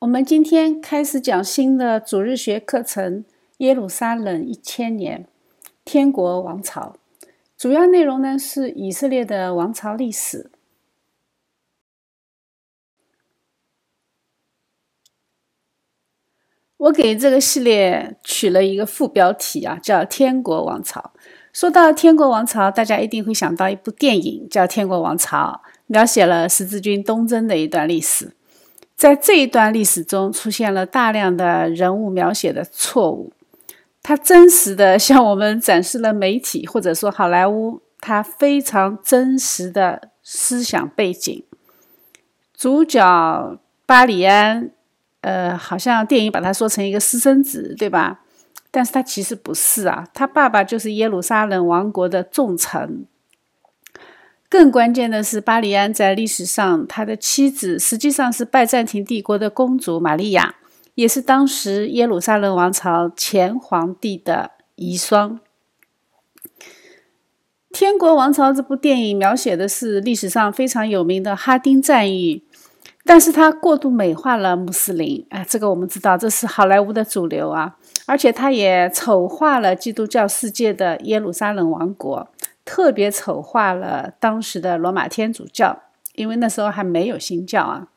我们今天开始讲新的主日学课程《耶路撒冷一千年：天国王朝》，主要内容呢是以色列的王朝历史。我给这个系列取了一个副标题啊，叫“天国王朝”。说到天国王朝，大家一定会想到一部电影，叫《天国王朝》，描写了十字军东征的一段历史。在这一段历史中，出现了大量的人物描写的错误。它真实的向我们展示了媒体或者说好莱坞它非常真实的思想背景。主角巴里安，呃，好像电影把他说成一个私生子，对吧？但是他其实不是啊，他爸爸就是耶路撒冷王国的重臣。更关键的是，巴里安在历史上，他的妻子实际上是拜占庭帝国的公主玛利亚，也是当时耶路撒冷王朝前皇帝的遗孀。《天国王朝》这部电影描写的是历史上非常有名的哈丁战役，但是它过度美化了穆斯林。哎，这个我们知道，这是好莱坞的主流啊，而且它也丑化了基督教世界的耶路撒冷王国。特别丑化了当时的罗马天主教，因为那时候还没有新教啊。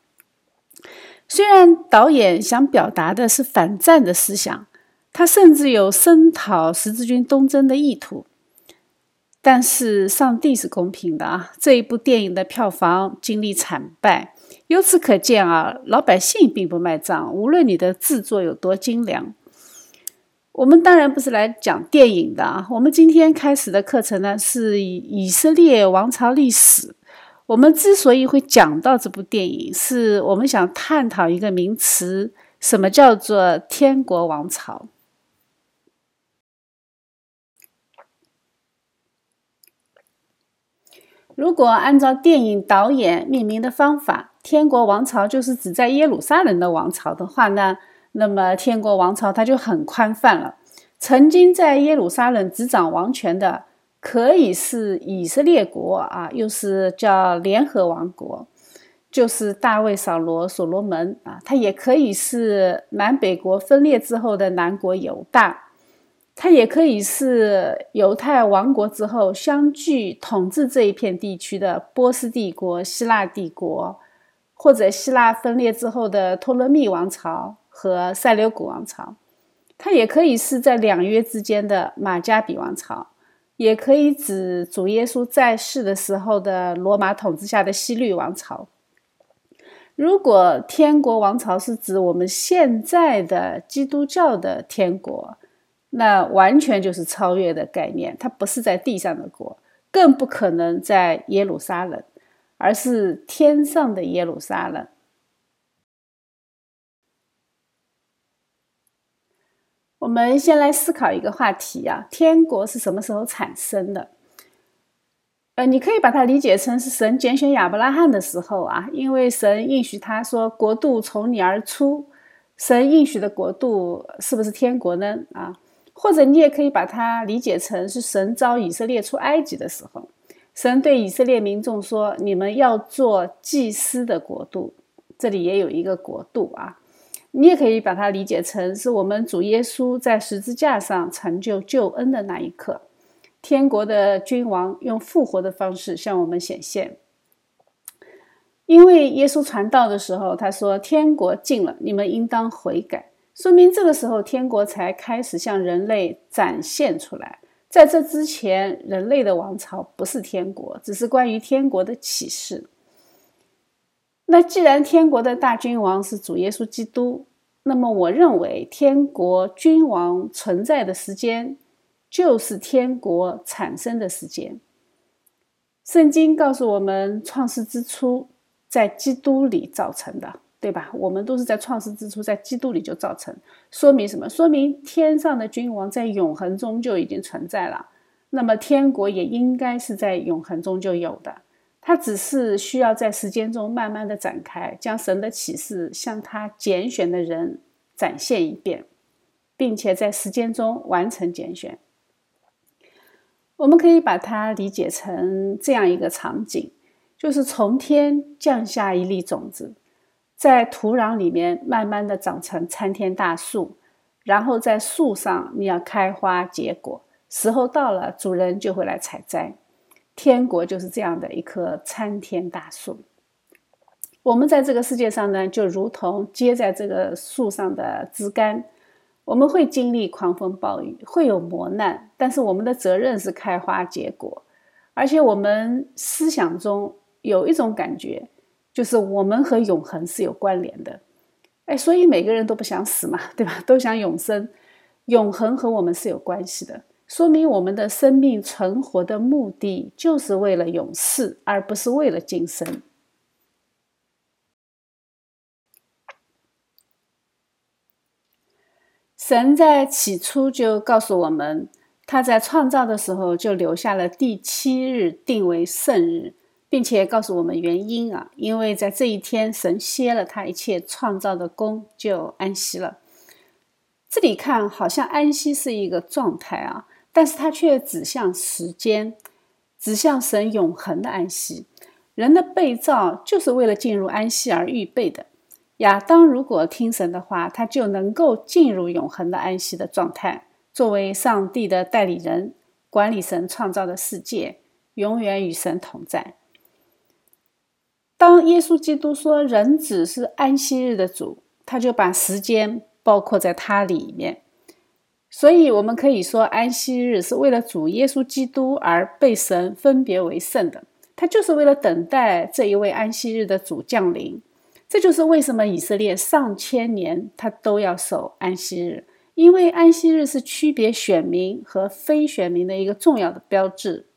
虽然导演想表达的是反战的思想，他甚至有声讨十字军东征的意图，但是上帝是公平的啊！这一部电影的票房经历惨败，由此可见啊，老百姓并不卖账，无论你的制作有多精良。我们当然不是来讲电影的啊！我们今天开始的课程呢，是以以色列王朝历史。我们之所以会讲到这部电影，是我们想探讨一个名词：什么叫做天国王朝？如果按照电影导演命名的方法，天国王朝就是指在耶路撒冷的王朝的话呢？那么，天国王朝它就很宽泛了。曾经在耶路撒冷执掌王权的，可以是以色列国啊，又是叫联合王国，就是大卫、扫罗、所罗门啊。它也可以是南北国分裂之后的南国犹大，它也可以是犹太王国之后相继统治这一片地区的波斯帝国、希腊帝国，或者希腊分裂之后的托勒密王朝。和塞琉古王朝，它也可以是在两约之间的马加比王朝，也可以指主耶稣在世的时候的罗马统治下的西律王朝。如果天国王朝是指我们现在的基督教的天国，那完全就是超越的概念，它不是在地上的国，更不可能在耶路撒冷，而是天上的耶路撒冷。我们先来思考一个话题啊，天国是什么时候产生的？呃，你可以把它理解成是神拣选亚伯拉罕的时候啊，因为神应许他说国度从你而出。神应许的国度是不是天国呢？啊，或者你也可以把它理解成是神召以色列出埃及的时候，神对以色列民众说：“你们要做祭司的国度。”这里也有一个国度啊。你也可以把它理解成是我们主耶稣在十字架上成就救恩的那一刻，天国的君王用复活的方式向我们显现。因为耶稣传道的时候，他说：“天国近了，你们应当悔改。”说明这个时候天国才开始向人类展现出来。在这之前，人类的王朝不是天国，只是关于天国的启示。那既然天国的大君王是主耶稣基督，那么我认为天国君王存在的时间就是天国产生的时间。圣经告诉我们，创世之初在基督里造成的，对吧？我们都是在创世之初在基督里就造成，说明什么？说明天上的君王在永恒中就已经存在了。那么天国也应该是在永恒中就有的。他只是需要在时间中慢慢的展开，将神的启示向他拣选的人展现一遍，并且在时间中完成拣选。我们可以把它理解成这样一个场景：就是从天降下一粒种子，在土壤里面慢慢的长成参天大树，然后在树上你要开花结果，时候到了，主人就会来采摘。天国就是这样的一棵参天大树。我们在这个世界上呢，就如同接在这个树上的枝干。我们会经历狂风暴雨，会有磨难，但是我们的责任是开花结果。而且我们思想中有一种感觉，就是我们和永恒是有关联的。哎，所以每个人都不想死嘛，对吧？都想永生，永恒和我们是有关系的。说明我们的生命存活的目的就是为了永世，而不是为了今生。神在起初就告诉我们，他在创造的时候就留下了第七日定为圣日，并且告诉我们原因啊，因为在这一天，神歇了他一切创造的功，就安息了。这里看好像安息是一个状态啊，但是它却指向时间，指向神永恒的安息。人的被造就是为了进入安息而预备的。亚当如果听神的话，他就能够进入永恒的安息的状态，作为上帝的代理人，管理神创造的世界，永远与神同在。当耶稣基督说人子是安息日的主，他就把时间包括在他里面。所以，我们可以说，安息日是为了主耶稣基督而被神分别为圣的，他就是为了等待这一位安息日的主降临。这就是为什么以色列上千年他都要守安息日，因为安息日是区别选民和非选民的一个重要的标志。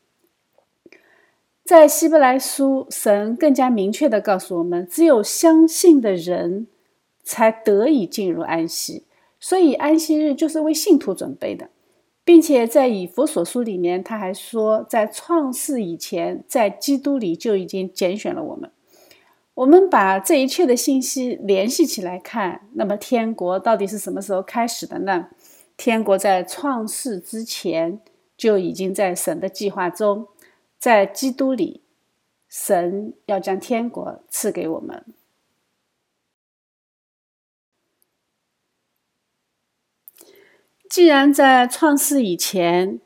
在希伯来书，神更加明确的告诉我们，只有相信的人才得以进入安息，所以安息日就是为信徒准备的，并且在以弗所书里面，他还说，在创世以前，在基督里就已经拣选了我们。我们把这一切的信息联系起来看，那么天国到底是什么时候开始的呢？天国在创世之前就已经在神的计划中，在基督里，神要将天国赐给我们。既然在创世以前，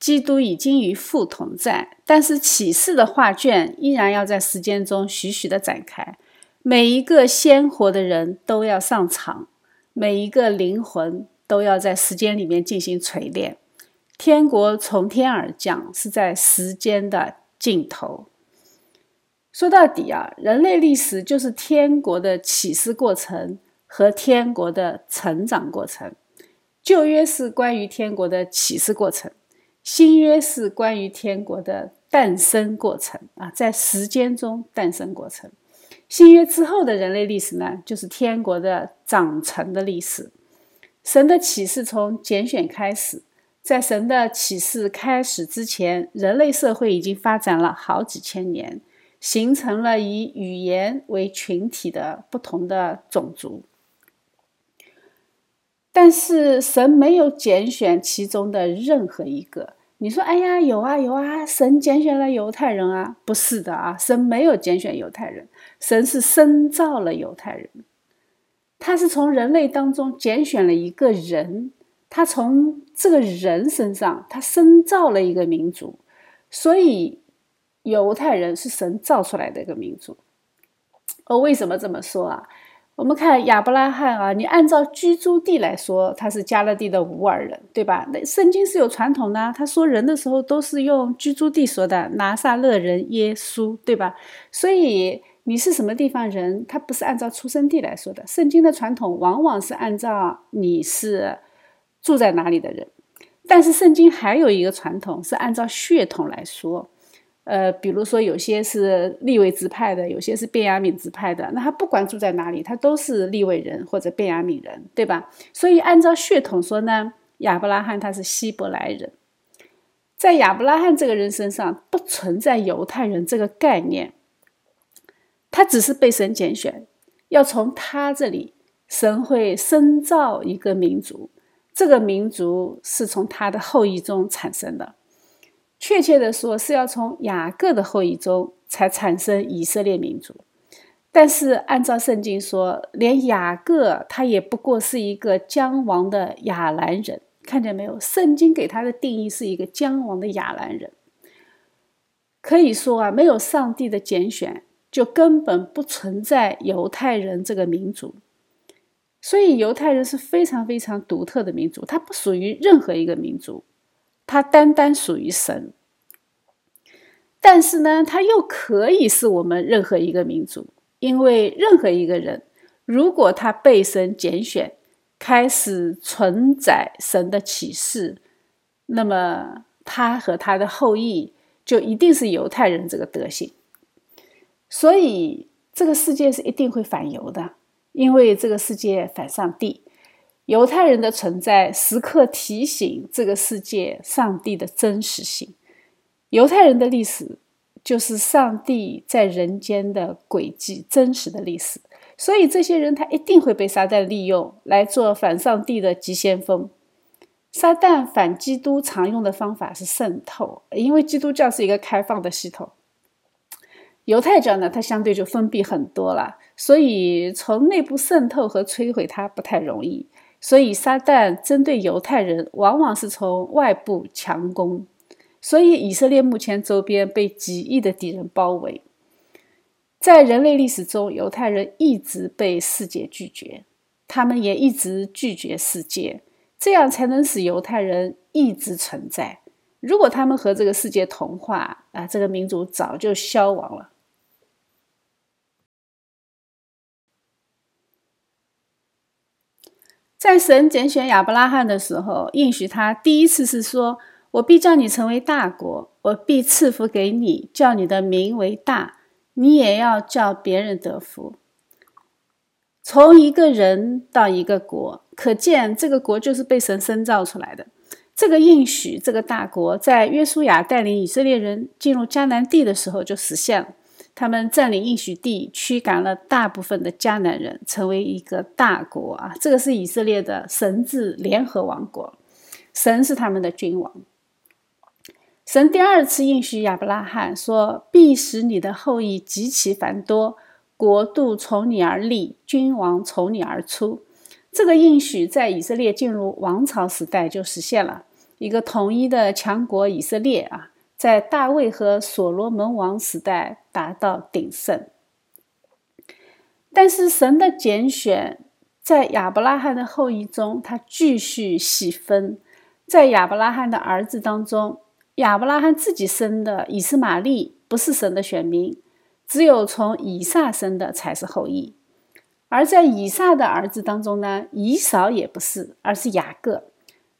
基督已经与父同在，但是启示的画卷依然要在时间中徐徐的展开。每一个鲜活的人都要上场，每一个灵魂都要在时间里面进行锤炼。天国从天而降，是在时间的尽头。说到底啊，人类历史就是天国的启示过程和天国的成长过程。旧约是关于天国的启示过程。新约是关于天国的诞生过程啊，在时间中诞生过程。新约之后的人类历史呢，就是天国的长成的历史。神的启示从拣选开始，在神的启示开始之前，人类社会已经发展了好几千年，形成了以语言为群体的不同的种族。但是神没有拣选其中的任何一个。你说：“哎呀，有啊有啊，神拣选了犹太人啊？不是的啊，神没有拣选犹太人，神是深造了犹太人。他是从人类当中拣选了一个人，他从这个人身上，他深造了一个民族。所以，犹太人是神造出来的一个民族。哦，为什么这么说啊？”我们看亚伯拉罕啊，你按照居住地来说，他是加勒地的乌尔人，对吧？那圣经是有传统的，他说人的时候都是用居住地说的，拿撒勒人耶稣，对吧？所以你是什么地方人，他不是按照出生地来说的。圣经的传统往往是按照你是住在哪里的人，但是圣经还有一个传统是按照血统来说。呃，比如说有些是立位支派的，有些是便雅悯支派的，那他不管住在哪里，他都是立位人或者便雅悯人，对吧？所以按照血统说呢，亚伯拉罕他是希伯来人，在亚伯拉罕这个人身上不存在犹太人这个概念，他只是被神拣选，要从他这里，神会深造一个民族，这个民族是从他的后裔中产生的。确切的说，是要从雅各的后裔中才产生以色列民族。但是按照圣经说，连雅各他也不过是一个将亡的亚兰人，看见没有？圣经给他的定义是一个将亡的亚兰人。可以说啊，没有上帝的拣选，就根本不存在犹太人这个民族。所以犹太人是非常非常独特的民族，它不属于任何一个民族，它单单属于神。但是呢，它又可以是我们任何一个民族。因为任何一个人，如果他被神拣选，开始承载神的启示，那么他和他的后裔就一定是犹太人这个德行。所以这个世界是一定会反犹的，因为这个世界反上帝。犹太人的存在时刻提醒这个世界上帝的真实性。犹太人的历史。就是上帝在人间的轨迹，真实的历史。所以这些人他一定会被撒旦利用来做反上帝的急先锋。撒旦反基督常用的方法是渗透，因为基督教是一个开放的系统。犹太教呢，它相对就封闭很多了，所以从内部渗透和摧毁它不太容易。所以撒旦针对犹太人，往往是从外部强攻。所以，以色列目前周边被几亿的敌人包围。在人类历史中，犹太人一直被世界拒绝，他们也一直拒绝世界，这样才能使犹太人一直存在。如果他们和这个世界同化，啊，这个民族早就消亡了。在神拣选亚伯拉罕的时候，应许他第一次是说。我必叫你成为大国，我必赐福给你，叫你的名为大，你也要叫别人得福。从一个人到一个国，可见这个国就是被神生造出来的。这个应许，这个大国，在约书亚带领以色列人进入迦南地的时候就实现了。他们占领应许地，驱赶了大部分的迦南人，成为一个大国啊！这个是以色列的神治联合王国，神是他们的君王。神第二次应许亚伯拉罕说：“必使你的后裔极其繁多，国度从你而立，君王从你而出。”这个应许在以色列进入王朝时代就实现了。一个统一的强国以色列啊，在大卫和所罗门王时代达到鼎盛。但是神的拣选在亚伯拉罕的后裔中，他继续细分，在亚伯拉罕的儿子当中。亚伯拉罕自己生的以斯玛利不是神的选民，只有从以撒生的才是后裔。而在以撒的儿子当中呢，以扫也不是，而是雅各。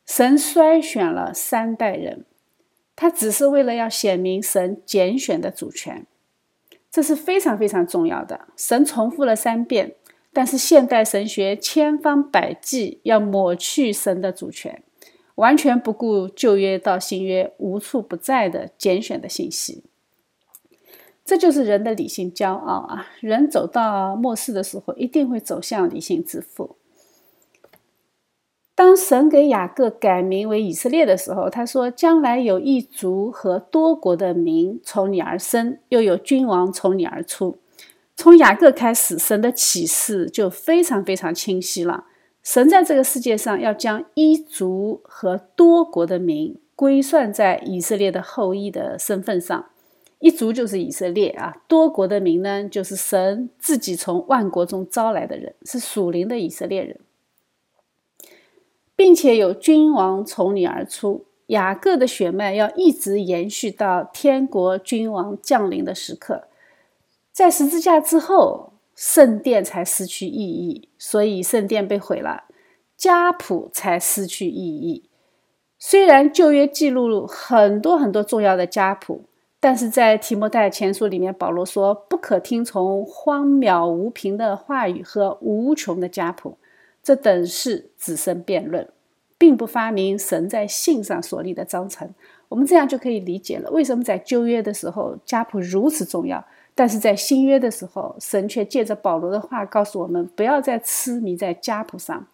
神筛选了三代人，他只是为了要显明神拣选的主权，这是非常非常重要的。神重复了三遍，但是现代神学千方百计要抹去神的主权。完全不顾旧约到新约无处不在的拣选的信息，这就是人的理性骄傲啊！人走到末世的时候，一定会走向理性致富。当神给雅各改名为以色列的时候，他说：“将来有一族和多国的民从你而生，又有君王从你而出。”从雅各开始，神的启示就非常非常清晰了。神在这个世界上要将一族和多国的民归算在以色列的后裔的身份上，一族就是以色列啊，多国的民呢，就是神自己从万国中招来的人，是属灵的以色列人，并且有君王从你而出，雅各的血脉要一直延续到天国君王降临的时刻，在十字架之后。圣殿才失去意义，所以圣殿被毁了，家谱才失去意义。虽然旧约记录很多很多重要的家谱，但是在提摩太前书里面，保罗说不可听从荒谬无凭的话语和无穷的家谱，这等是子孙辩论，并不发明神在信上所立的章程。我们这样就可以理解了，为什么在旧约的时候家谱如此重要。但是在新约的时候，神却借着保罗的话告诉我们，不要再痴迷在家谱上，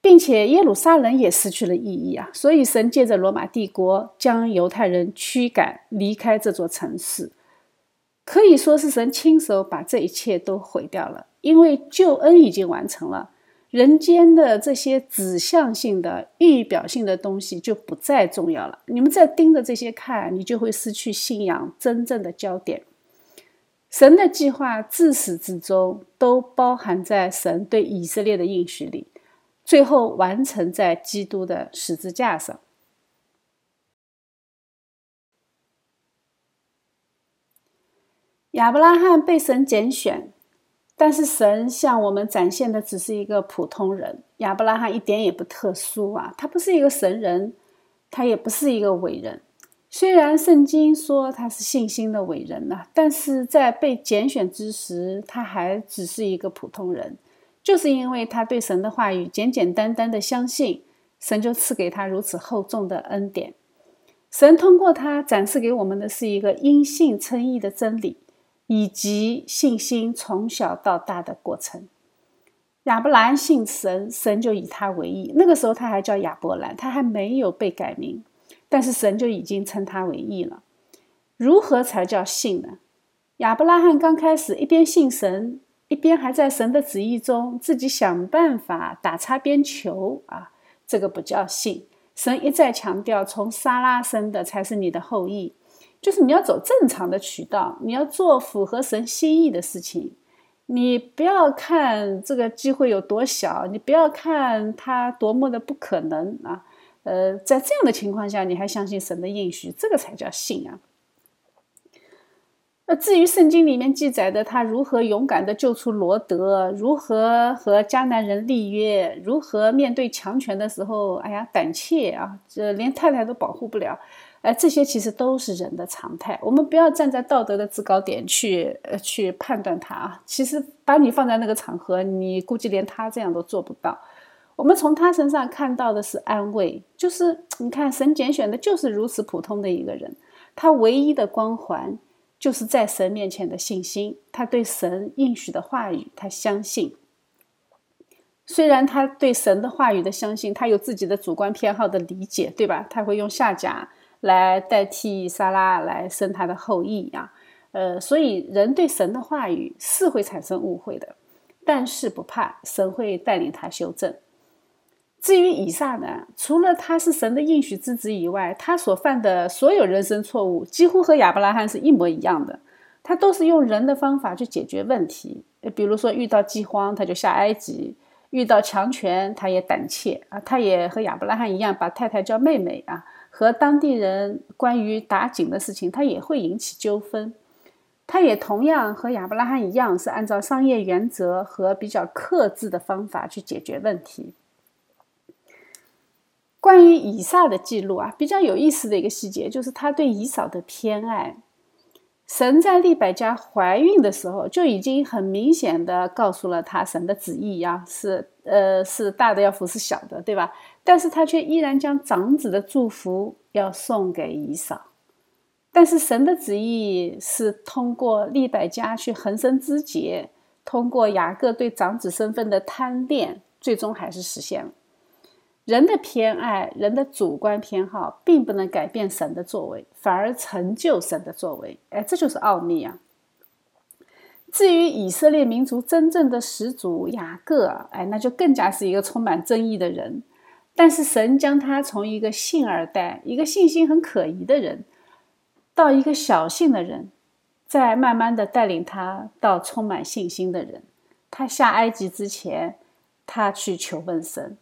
并且耶路撒冷也失去了意义啊！所以神借着罗马帝国将犹太人驱赶离开这座城市。可以说是神亲手把这一切都毁掉了，因为救恩已经完成了，人间的这些指向性的、预表性的东西就不再重要了。你们再盯着这些看，你就会失去信仰真正的焦点。神的计划自始至终都包含在神对以色列的应许里，最后完成在基督的十字架上。亚伯拉罕被神拣选，但是神向我们展现的只是一个普通人。亚伯拉罕一点也不特殊啊，他不是一个神人，他也不是一个伟人。虽然圣经说他是信心的伟人呐，但是在被拣选之时，他还只是一个普通人。就是因为他对神的话语简简单单的相信，神就赐给他如此厚重的恩典。神通过他展示给我们的是一个因信称义的真理。以及信心从小到大的过程。亚伯兰信神，神就以他为义。那个时候他还叫亚伯兰，他还没有被改名，但是神就已经称他为义了。如何才叫信呢？亚伯拉罕刚开始一边信神，一边还在神的旨意中自己想办法打擦边球啊，这个不叫信。神一再强调，从撒拉生的才是你的后裔。就是你要走正常的渠道，你要做符合神心意的事情。你不要看这个机会有多小，你不要看它多么的不可能啊。呃，在这样的情况下，你还相信神的应许，这个才叫信啊。那至于圣经里面记载的他如何勇敢的救出罗德，如何和迦南人立约，如何面对强权的时候，哎呀胆怯啊，这连太太都保护不了。哎，这些其实都是人的常态。我们不要站在道德的制高点去呃去判断他啊。其实把你放在那个场合，你估计连他这样都做不到。我们从他身上看到的是安慰，就是你看神拣选的就是如此普通的一个人，他唯一的光环就是在神面前的信心。他对神应许的话语，他相信。虽然他对神的话语的相信，他有自己的主观偏好的理解，对吧？他会用下甲。来代替莎拉来生他的后裔啊，呃，所以人对神的话语是会产生误会的，但是不怕，神会带领他修正。至于以撒呢，除了他是神的应许之子以外，他所犯的所有人生错误几乎和亚伯拉罕是一模一样的，他都是用人的方法去解决问题。比如说遇到饥荒他就下埃及，遇到强权他也胆怯啊，他也和亚伯拉罕一样把太太叫妹妹啊。和当地人关于打井的事情，他也会引起纠纷。他也同样和亚伯拉罕一样，是按照商业原则和比较克制的方法去解决问题。关于以撒的记录啊，比较有意思的一个细节就是他对以扫的偏爱。神在利百加怀孕的时候就已经很明显的告诉了他神的旨意呀，是呃是大的要服侍小的，对吧？但是他却依然将长子的祝福要送给以扫。但是神的旨意是通过利百加去横生枝节，通过雅各对长子身份的贪恋，最终还是实现了。人的偏爱，人的主观偏好，并不能改变神的作为，反而成就神的作为。哎，这就是奥秘啊！至于以色列民族真正的始祖雅各，哎，那就更加是一个充满争议的人。但是神将他从一个信二代、一个信心很可疑的人，到一个小信的人，再慢慢的带领他到充满信心的人。他下埃及之前，他去求问神。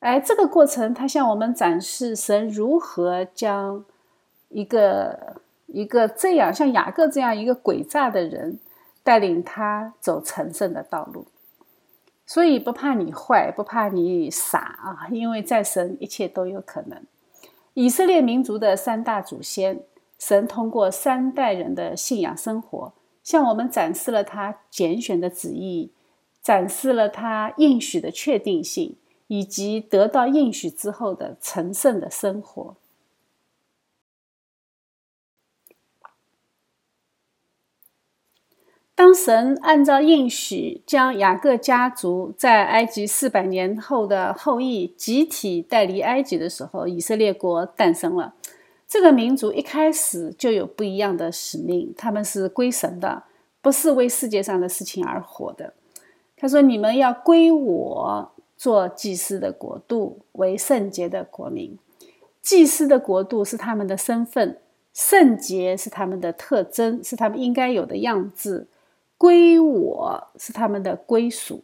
哎，这个过程，他向我们展示神如何将一个一个这样像雅各这样一个诡诈的人带领他走成圣的道路。所以不怕你坏，不怕你傻啊，因为在神一切都有可能。以色列民族的三大祖先，神通过三代人的信仰生活，向我们展示了他拣选的旨意，展示了他应许的确定性。以及得到应许之后的成圣的生活。当神按照应许将雅各家族在埃及四百年后的后裔集体带离埃及的时候，以色列国诞生了。这个民族一开始就有不一样的使命，他们是归神的，不是为世界上的事情而活的。他说：“你们要归我，做祭司的国度，为圣洁的国民。祭司的国度是他们的身份，圣洁是他们的特征，是他们应该有的样子。归我是他们的归属。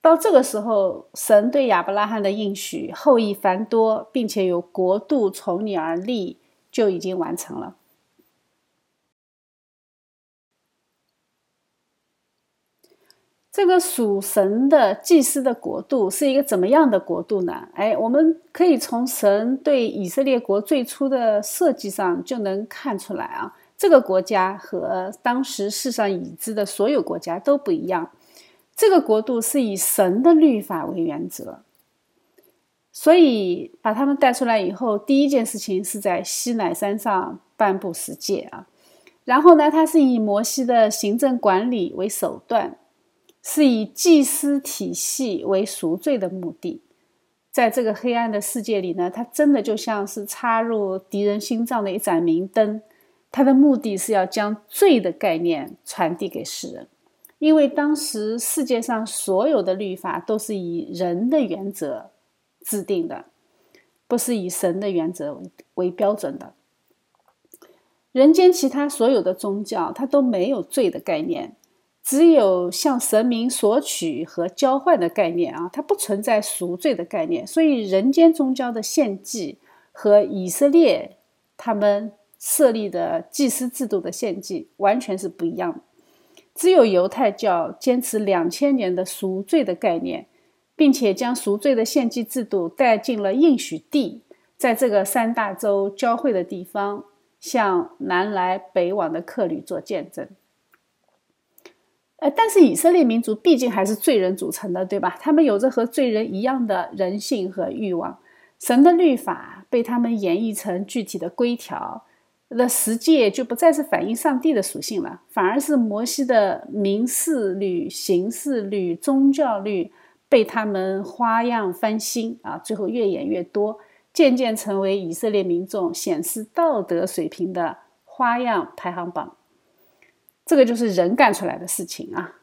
到这个时候，神对亚伯拉罕的应许，后裔繁多，并且有国度从你而立。”就已经完成了。这个属神的祭司的国度是一个怎么样的国度呢？哎，我们可以从神对以色列国最初的设计上就能看出来啊。这个国家和当时世上已知的所有国家都不一样。这个国度是以神的律法为原则。所以把他们带出来以后，第一件事情是在西乃山上颁布十诫啊。然后呢，他是以摩西的行政管理为手段，是以祭司体系为赎罪的目的。在这个黑暗的世界里呢，他真的就像是插入敌人心脏的一盏明灯。他的目的是要将罪的概念传递给世人，因为当时世界上所有的律法都是以人的原则。制定的不是以神的原则为为标准的。人间其他所有的宗教，它都没有罪的概念，只有向神明索取和交换的概念啊，它不存在赎罪的概念。所以，人间宗教的献祭和以色列他们设立的祭司制度的献祭完全是不一样的。只有犹太教坚持两千年的赎罪的概念。并且将赎罪的献祭制度带进了应许地，在这个三大洲交汇的地方，向南来北往的客旅做见证。呃，但是以色列民族毕竟还是罪人组成的，对吧？他们有着和罪人一样的人性和欲望。神的律法被他们演绎成具体的规条，那十诫就不再是反映上帝的属性了，反而是摩西的民事律、刑事律、宗教律。被他们花样翻新啊，最后越演越多，渐渐成为以色列民众显示道德水平的花样排行榜。这个就是人干出来的事情啊，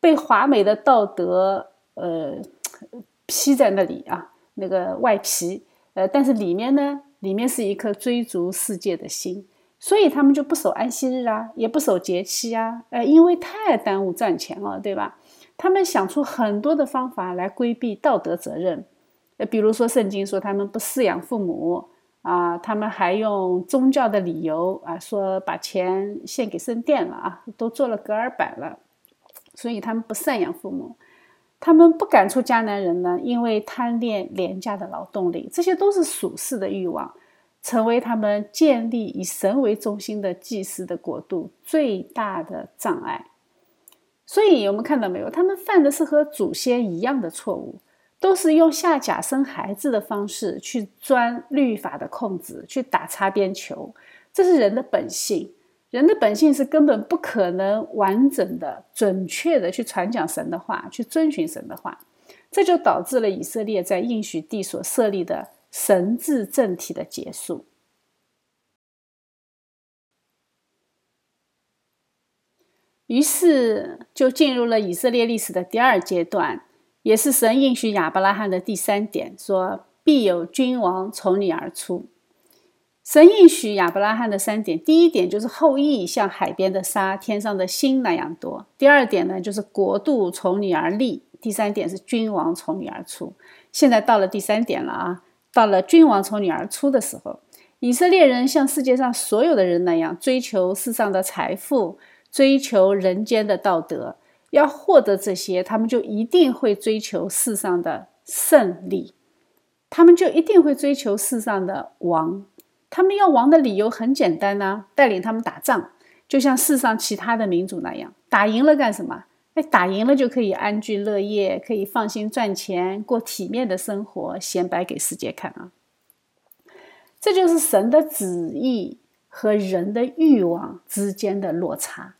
被华美的道德呃 披在那里啊，那个外皮呃，但是里面呢，里面是一颗追逐世界的心，所以他们就不守安息日啊，也不守节期啊，呃，因为太耽误赚钱了，对吧？他们想出很多的方法来规避道德责任，呃，比如说圣经说他们不饲养父母啊，他们还用宗教的理由啊，说把钱献给圣殿了啊，都做了隔尔板了，所以他们不赡养父母，他们不赶出迦南人呢，因为贪恋廉价的劳动力，这些都是属世的欲望，成为他们建立以神为中心的祭司的国度最大的障碍。所以我们看到没有，他们犯的是和祖先一样的错误，都是用下假生孩子的方式去钻律法的空子，去打擦边球。这是人的本性，人的本性是根本不可能完整的、准确的去传讲神的话，去遵循神的话。这就导致了以色列在应许地所设立的神治政体的结束。于是就进入了以色列历史的第二阶段，也是神应许亚伯拉罕的第三点，说必有君王从你而出。神应许亚伯拉罕的三点，第一点就是后裔像海边的沙、天上的星那样多；第二点呢，就是国度从你而立；第三点是君王从你而出。现在到了第三点了啊，到了君王从你而出的时候，以色列人像世界上所有的人那样追求世上的财富。追求人间的道德，要获得这些，他们就一定会追求世上的胜利，他们就一定会追求世上的王。他们要王的理由很简单呐，带领他们打仗，就像世上其他的民族那样，打赢了干什么？哎，打赢了就可以安居乐业，可以放心赚钱，过体面的生活，显摆给世界看啊！这就是神的旨意和人的欲望之间的落差。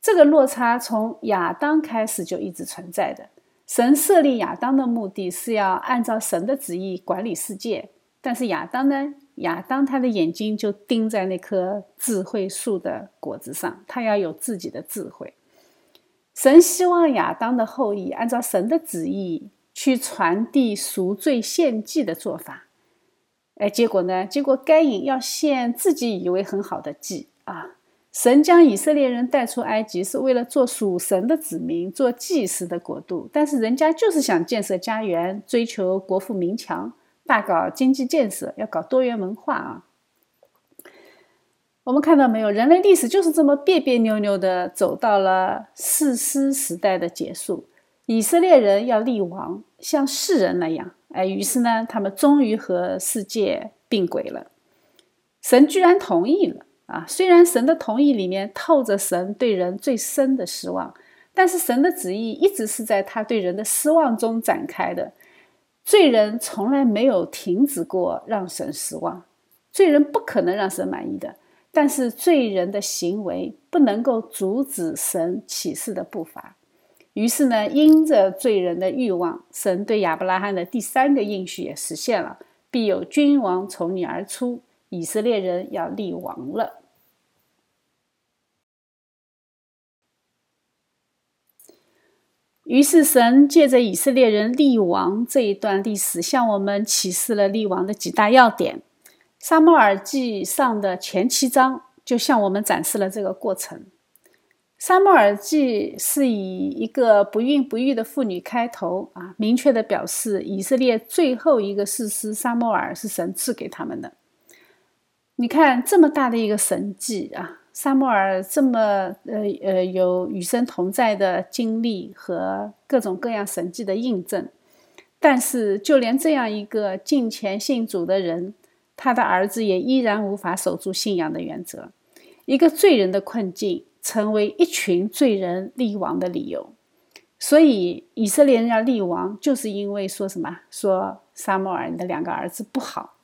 这个落差从亚当开始就一直存在的。神设立亚当的目的是要按照神的旨意管理世界，但是亚当呢，亚当他的眼睛就盯在那棵智慧树的果子上，他要有自己的智慧。神希望亚当的后裔按照神的旨意去传递赎罪献祭的做法。哎，结果呢？结果该隐要献自己以为很好的祭啊！神将以色列人带出埃及是为了做属神的子民，做祭司的国度，但是人家就是想建设家园，追求国富民强，大搞经济建设，要搞多元文化啊！我们看到没有？人类历史就是这么别别扭扭的走到了四师时代的结束。以色列人要立王，像世人那样。哎，于是呢，他们终于和世界并轨了。神居然同意了啊！虽然神的同意里面透着神对人最深的失望，但是神的旨意一直是在他对人的失望中展开的。罪人从来没有停止过让神失望，罪人不可能让神满意的。但是罪人的行为不能够阻止神启示的步伐。于是呢，因着罪人的欲望，神对亚伯拉罕的第三个应许也实现了：必有君王从你而出，以色列人要立王了。于是神借着以色列人立王这一段历史，向我们启示了立王的几大要点。撒母耳记上的前七章就向我们展示了这个过程。撒母耳记是以一个不孕不育的妇女开头啊，明确的表示以色列最后一个士师撒母耳是神赐给他们的。你看这么大的一个神迹啊，撒摩尔这么呃呃有与神同在的经历和各种各样神迹的印证，但是就连这样一个敬虔信主的人，他的儿子也依然无法守住信仰的原则，一个罪人的困境。成为一群罪人立王的理由，所以以色列人要立王，就是因为说什么？说撒母耳的两个儿子不好。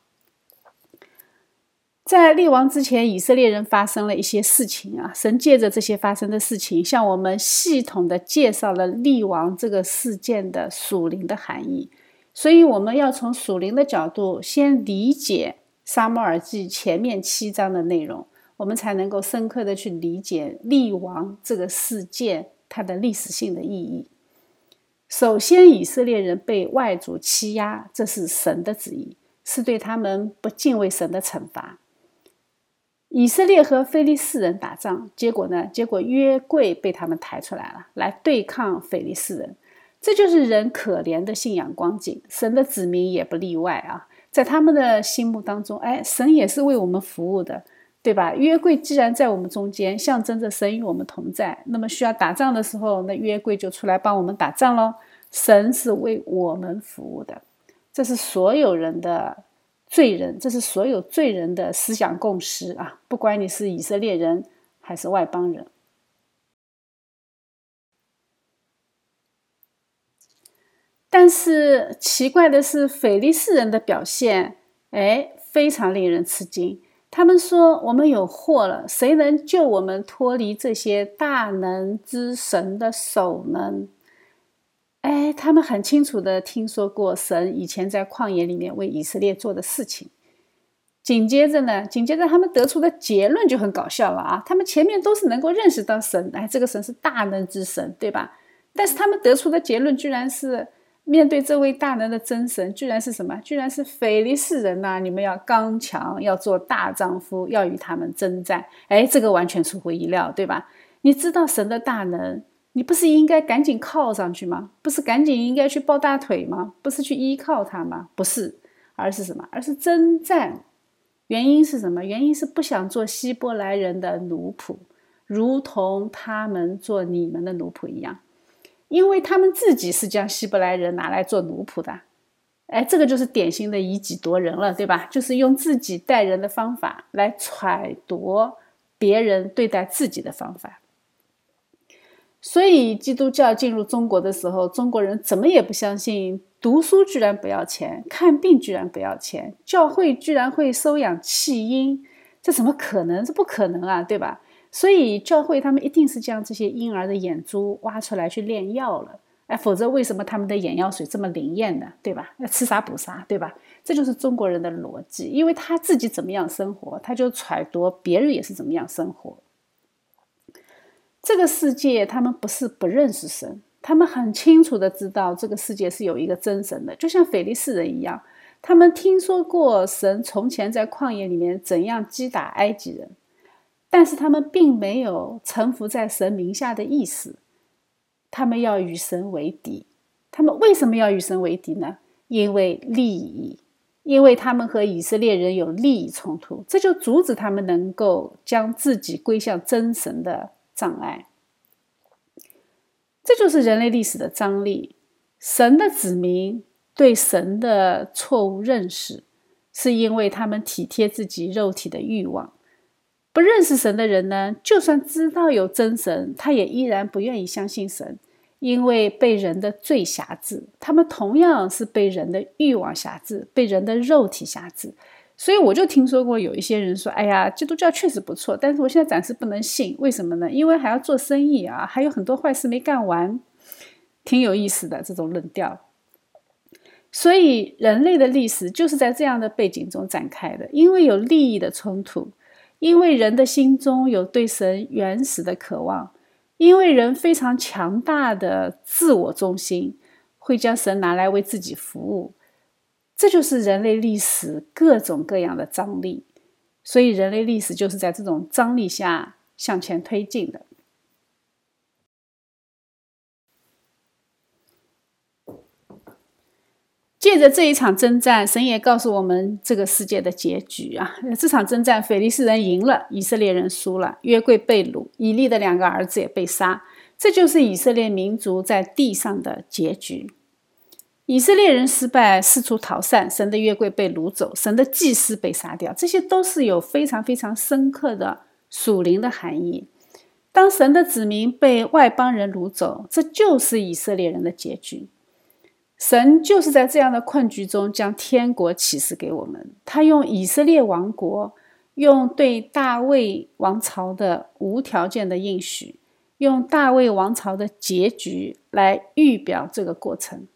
在立王之前，以色列人发生了一些事情啊。神借着这些发生的事情，向我们系统的介绍了立王这个事件的属灵的含义。所以，我们要从属灵的角度先理解撒母耳记前面七章的内容。我们才能够深刻的去理解立王这个事件它的历史性的意义。首先，以色列人被外族欺压，这是神的旨意，是对他们不敬畏神的惩罚。以色列和非利士人打仗，结果呢？结果约柜被他们抬出来了，来对抗非利士人。这就是人可怜的信仰光景，神的子民也不例外啊。在他们的心目当中，哎，神也是为我们服务的。对吧？约柜既然在我们中间，象征着神与我们同在，那么需要打仗的时候，那约柜就出来帮我们打仗喽。神是为我们服务的，这是所有人的罪人，这是所有罪人的思想共识啊！不管你是以色列人还是外邦人。但是奇怪的是，腓力士人的表现，哎，非常令人吃惊。他们说：“我们有祸了，谁能救我们脱离这些大能之神的手呢？”哎，他们很清楚的听说过神以前在旷野里面为以色列做的事情。紧接着呢，紧接着他们得出的结论就很搞笑了啊！他们前面都是能够认识到神，哎，这个神是大能之神，对吧？但是他们得出的结论居然是。面对这位大能的真神，居然是什么？居然是腓力士人呐！你们要刚强，要做大丈夫，要与他们征战。哎，这个完全出乎意料，对吧？你知道神的大能，你不是应该赶紧靠上去吗？不是赶紧应该去抱大腿吗？不是去依靠他吗？不是，而是什么？而是征战。原因是什么？原因是不想做希伯来人的奴仆，如同他们做你们的奴仆一样。因为他们自己是将希伯来人拿来做奴仆的，哎，这个就是典型的以己夺人了，对吧？就是用自己待人的方法来揣度别人对待自己的方法。所以，基督教进入中国的时候，中国人怎么也不相信读书居然不要钱，看病居然不要钱，教会居然会收养弃婴，这怎么可能？这不可能啊，对吧？所以教会他们一定是将这些婴儿的眼珠挖出来去炼药了哎，否则为什么他们的眼药水这么灵验呢？对吧？要吃啥补啥，对吧？这就是中国人的逻辑，因为他自己怎么样生活，他就揣度别人也是怎么样生活。这个世界，他们不是不认识神，他们很清楚的知道这个世界是有一个真神的，就像腓力士人一样，他们听说过神从前在旷野里面怎样击打埃及人，但是他们并没有臣服在神名下的意思。他们要与神为敌，他们为什么要与神为敌呢？因为利益，因为他们和以色列人有利益冲突，这就阻止他们能够将自己归向真神的障碍。这就是人类历史的张力。神的子民对神的错误认识，是因为他们体贴自己肉体的欲望。不认识神的人呢，就算知道有真神，他也依然不愿意相信神，因为被人的罪辖制，他们同样是被人的欲望辖制，被人的肉体辖制。所以我就听说过有一些人说：“哎呀，基督教确实不错，但是我现在暂时不能信，为什么呢？因为还要做生意啊，还有很多坏事没干完，挺有意思的这种论调。所以人类的历史就是在这样的背景中展开的，因为有利益的冲突。”因为人的心中有对神原始的渴望，因为人非常强大的自我中心，会将神拿来为自己服务，这就是人类历史各种各样的张力。所以，人类历史就是在这种张力下向前推进的。借着这一场征战，神也告诉我们这个世界的结局啊！这场征战，腓力斯人赢了，以色列人输了，约柜被掳，以利的两个儿子也被杀，这就是以色列民族在地上的结局。以色列人失败，四处逃散，神的约柜被掳走，神的祭司被杀掉，这些都是有非常非常深刻的属灵的含义。当神的子民被外邦人掳走，这就是以色列人的结局。神就是在这样的困局中将天国启示给我们。他用以色列王国，用对大卫王朝的无条件的应许，用大卫王朝的结局来预表这个过程。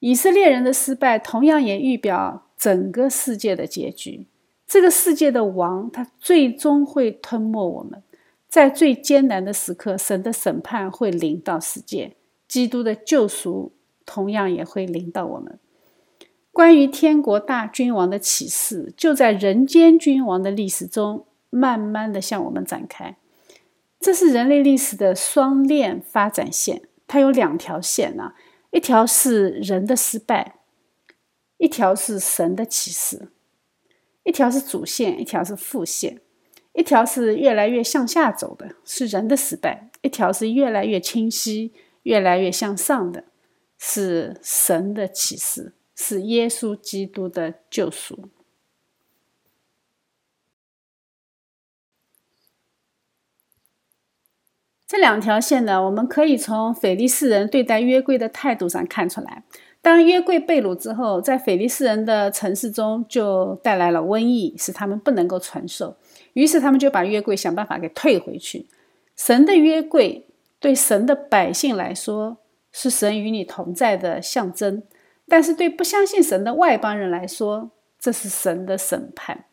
以色列人的失败，同样也预表整个世界的结局。这个世界的王，他最终会吞没我们。在最艰难的时刻，神的审判会临到世界，基督的救赎。同样也会临到我们。关于天国大君王的启示，就在人间君王的历史中，慢慢的向我们展开。这是人类历史的双链发展线，它有两条线啊，一条是人的失败，一条是神的启示。一条是主线，一条是副线。一条是越来越向下走的，是人的失败；一条是越来越清晰、越来越向上的。是神的启示，是耶稣基督的救赎。这两条线呢，我们可以从腓力士人对待约柜的态度上看出来。当约柜被掳之后，在腓力士人的城市中就带来了瘟疫，使他们不能够承受。于是他们就把约柜想办法给退回去。神的约柜对神的百姓来说。是神与你同在的象征，但是对不相信神的外邦人来说，这是神的审判，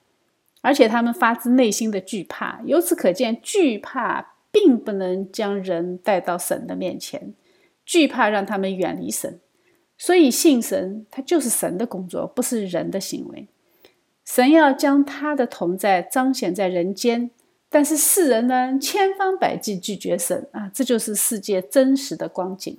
而且他们发自内心的惧怕。由此可见，惧怕并不能将人带到神的面前，惧怕让他们远离神。所以，信神，它就是神的工作，不是人的行为。神要将他的同在彰显在人间，但是世人呢，千方百计拒绝神啊，这就是世界真实的光景。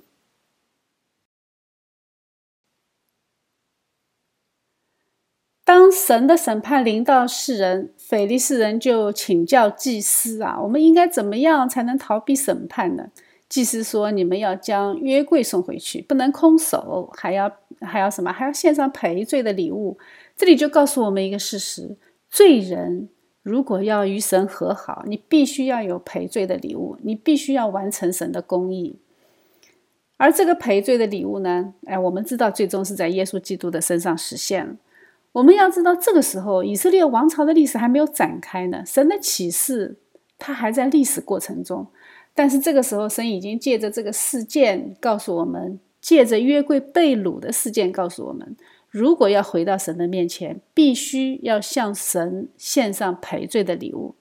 当神的审判临到世人，腓力士人就请教祭司啊，我们应该怎么样才能逃避审判呢？祭司说：“你们要将约柜送回去，不能空手，还要还要什么？还要献上赔罪的礼物。”这里就告诉我们一个事实：罪人如果要与神和好，你必须要有赔罪的礼物，你必须要完成神的公义。而这个赔罪的礼物呢？哎，我们知道，最终是在耶稣基督的身上实现了。我们要知道，这个时候以色列王朝的历史还没有展开呢。神的启示它还在历史过程中。但是这个时候，神已经借着这个事件告诉我们，借着约柜被掳的事件告诉我们，如果要回到神的面前，必须要向神献上赔罪的礼物。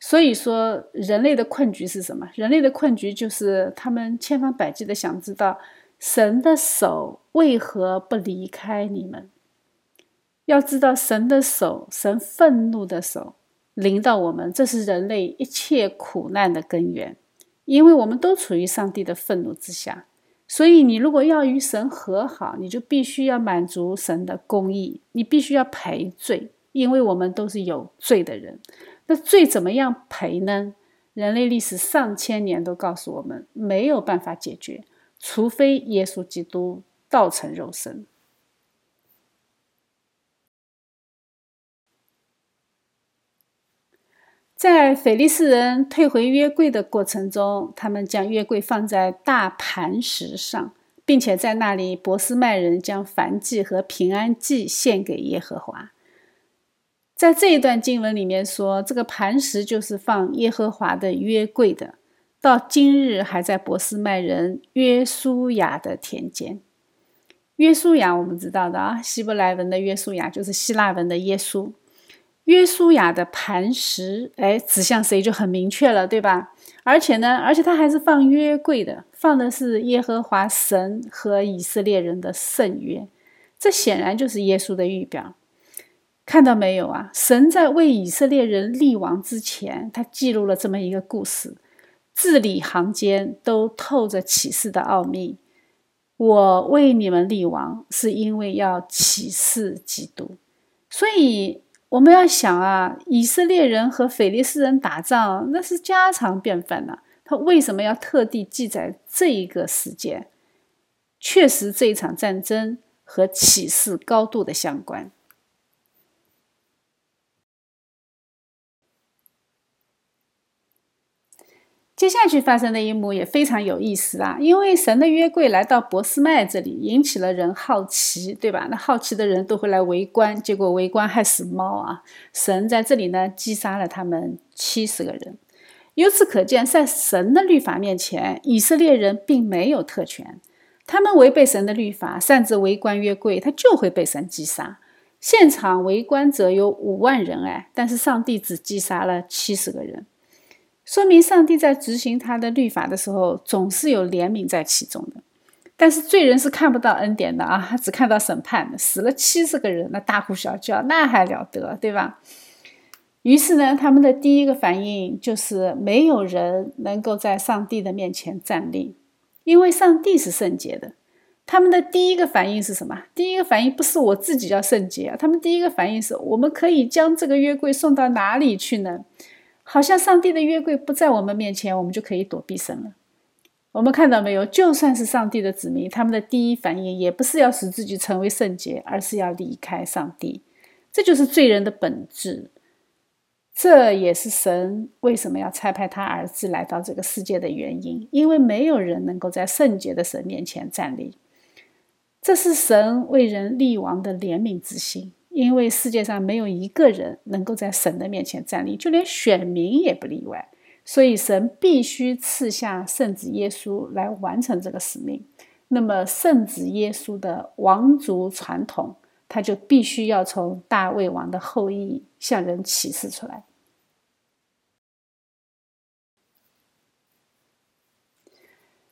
所以说，人类的困局是什么？人类的困局就是他们千方百计的想知道神的手为何不离开你们。要知道，神的手，神愤怒的手临到我们，这是人类一切苦难的根源。因为我们都处于上帝的愤怒之下，所以你如果要与神和好，你就必须要满足神的公义，你必须要赔罪，因为我们都是有罪的人。那罪怎么样赔呢？人类历史上千年都告诉我们，没有办法解决，除非耶稣基督道成肉身。在腓力斯人退回约柜的过程中，他们将约柜放在大磐石上，并且在那里，波斯麦人将燔祭和平安祭献给耶和华。在这一段经文里面说，这个磐石就是放耶和华的约柜的，到今日还在波斯麦人约书亚的田间。约书亚我们知道的啊，希伯来文的约书亚就是希腊文的耶稣。约书亚的磐石，哎，指向谁就很明确了，对吧？而且呢，而且他还是放约柜的，放的是耶和华神和以色列人的圣约，这显然就是耶稣的预表。看到没有啊？神在为以色列人立王之前，他记录了这么一个故事，字里行间都透着启示的奥秘。我为你们立王，是因为要启示基督，所以。我们要想啊，以色列人和腓利斯人打仗那是家常便饭呐。他为什么要特地记载这一个事件？确实，这一场战争和启示高度的相关。接下去发生的一幕也非常有意思啊，因为神的约柜来到博斯麦这里，引起了人好奇，对吧？那好奇的人都会来围观，结果围观害死猫啊！神在这里呢，击杀了他们七十个人。由此可见，在神的律法面前，以色列人并没有特权，他们违背神的律法，擅自围观约柜，他就会被神击杀。现场围观者有五万人，哎，但是上帝只击杀了七十个人。说明上帝在执行他的律法的时候，总是有怜悯在其中的。但是罪人是看不到恩典的啊，他只看到审判的。死了七十个人，那大呼小叫，那还了得，对吧？于是呢，他们的第一个反应就是没有人能够在上帝的面前站立，因为上帝是圣洁的。他们的第一个反应是什么？第一个反应不是我自己要圣洁，他们第一个反应是我们可以将这个约柜送到哪里去呢？好像上帝的约柜不在我们面前，我们就可以躲避神了。我们看到没有？就算是上帝的子民，他们的第一反应也不是要使自己成为圣洁，而是要离开上帝。这就是罪人的本质。这也是神为什么要差派他儿子来到这个世界的原因，因为没有人能够在圣洁的神面前站立。这是神为人立王的怜悯之心。因为世界上没有一个人能够在神的面前站立，就连选民也不例外。所以神必须赐下圣子耶稣来完成这个使命。那么圣子耶稣的王族传统，他就必须要从大卫王的后裔向人启示出来。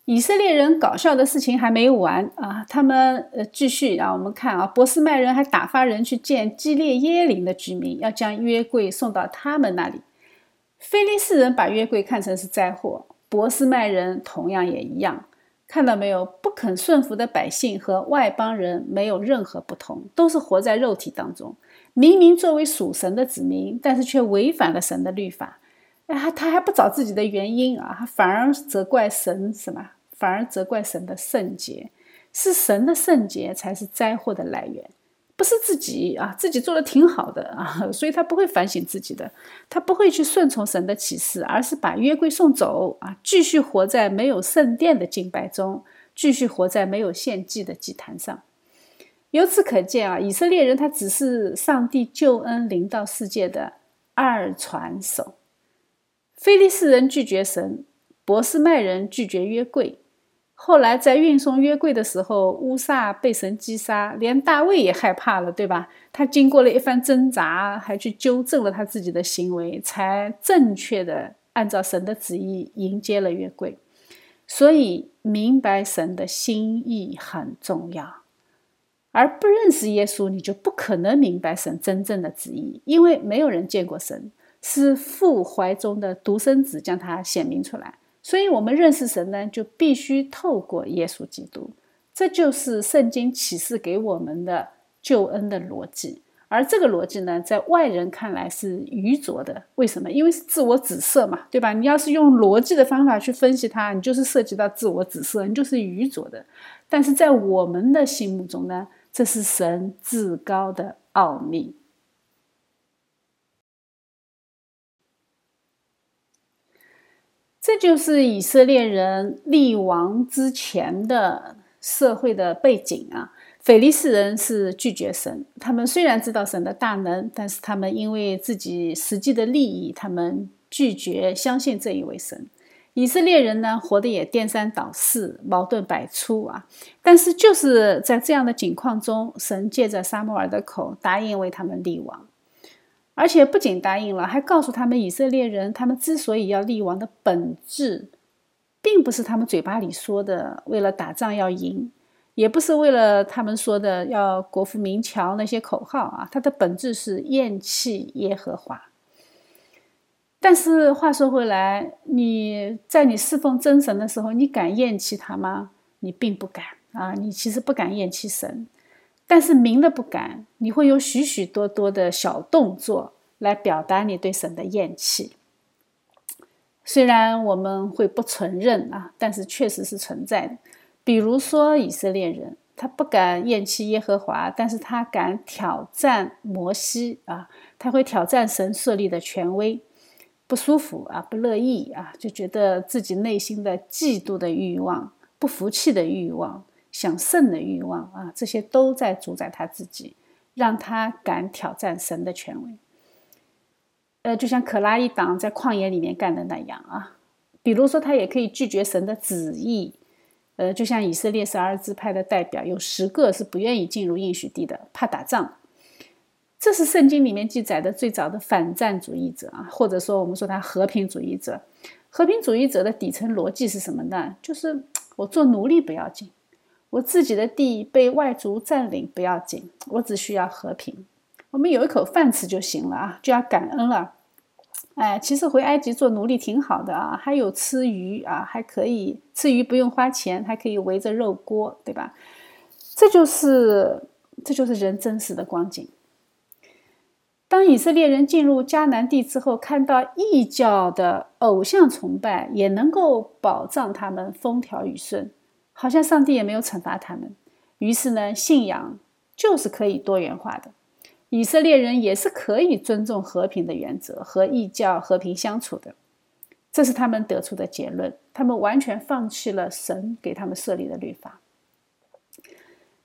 以色列人搞笑的事情还没完啊！他们呃继续啊我们看啊，波斯麦人还打发人去见基列耶林的居民，要将约柜送到他们那里。菲利士人把约柜看成是灾祸，波斯麦人同样也一样。看到没有？不肯顺服的百姓和外邦人没有任何不同，都是活在肉体当中。明明作为属神的子民，但是却违反了神的律法。哎，他还不找自己的原因啊，反而责怪神什么？反而责怪神的圣洁，是神的圣洁才是灾祸的来源，不是自己啊，自己做的挺好的啊，所以他不会反省自己的，他不会去顺从神的启示，而是把约柜送走啊，继续活在没有圣殿的敬拜中，继续活在没有献祭的祭坛上。由此可见啊，以色列人他只是上帝救恩临到世界的二传手。菲利士人拒绝神，博斯麦人拒绝约柜。后来在运送约柜的时候，乌萨被神击杀，连大卫也害怕了，对吧？他经过了一番挣扎，还去纠正了他自己的行为，才正确的按照神的旨意迎接了约柜。所以，明白神的心意很重要。而不认识耶稣，你就不可能明白神真正的旨意，因为没有人见过神，是父怀中的独生子将他显明出来。所以，我们认识神呢，就必须透过耶稣基督，这就是圣经启示给我们的救恩的逻辑。而这个逻辑呢，在外人看来是愚拙的。为什么？因为是自我指涉嘛，对吧？你要是用逻辑的方法去分析它，你就是涉及到自我指涉，你就是愚拙的。但是在我们的心目中呢，这是神至高的奥秘。这就是以色列人立王之前的社会的背景啊。腓力斯人是拒绝神，他们虽然知道神的大能，但是他们因为自己实际的利益，他们拒绝相信这一位神。以色列人呢，活得也颠三倒四，矛盾百出啊。但是就是在这样的境况中，神借着撒母耳的口答应为他们立王。而且不仅答应了，还告诉他们以色列人，他们之所以要立王的本质，并不是他们嘴巴里说的为了打仗要赢，也不是为了他们说的要国富民强那些口号啊。它的本质是厌弃耶和华。但是话说回来，你在你侍奉真神的时候，你敢厌弃他吗？你并不敢啊，你其实不敢厌弃神。但是明的不敢，你会有许许多多的小动作来表达你对神的厌弃。虽然我们会不承认啊，但是确实是存在的。比如说以色列人，他不敢厌弃耶和华，但是他敢挑战摩西啊，他会挑战神设立的权威，不舒服啊，不乐意啊，就觉得自己内心的嫉妒的欲望、不服气的欲望。想胜的欲望啊，这些都在主宰他自己，让他敢挑战神的权威。呃，就像可拉一党在旷野里面干的那样啊。比如说，他也可以拒绝神的旨意。呃，就像以色列十二支派的代表，有十个是不愿意进入应许地的，怕打仗。这是圣经里面记载的最早的反战主义者啊，或者说我们说他和平主义者。和平主义者的底层逻辑是什么呢？就是 我做奴隶不要紧。我自己的地被外族占领不要紧，我只需要和平，我们有一口饭吃就行了啊，就要感恩了。哎，其实回埃及做奴隶挺好的啊，还有吃鱼啊，还可以吃鱼不用花钱，还可以围着肉锅，对吧？这就是这就是人真实的光景。当以色列人进入迦南地之后，看到异教的偶像崇拜也能够保障他们风调雨顺。好像上帝也没有惩罚他们，于是呢，信仰就是可以多元化的。以色列人也是可以尊重和平的原则和异教和平相处的，这是他们得出的结论。他们完全放弃了神给他们设立的律法。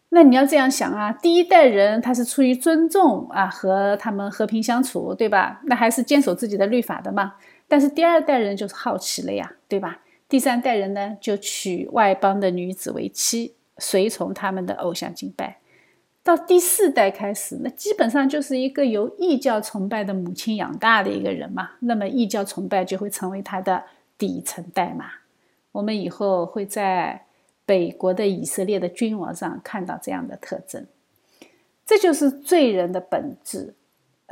那你要这样想啊，第一代人他是出于尊重啊，和他们和平相处，对吧？那还是坚守自己的律法的嘛。但是第二代人就是好奇了呀，对吧？第三代人呢，就娶外邦的女子为妻，随从他们的偶像敬拜。到第四代开始，那基本上就是一个由异教崇拜的母亲养大的一个人嘛。那么异教崇拜就会成为他的底层代码。我们以后会在北国的以色列的君王上看到这样的特征。这就是罪人的本质。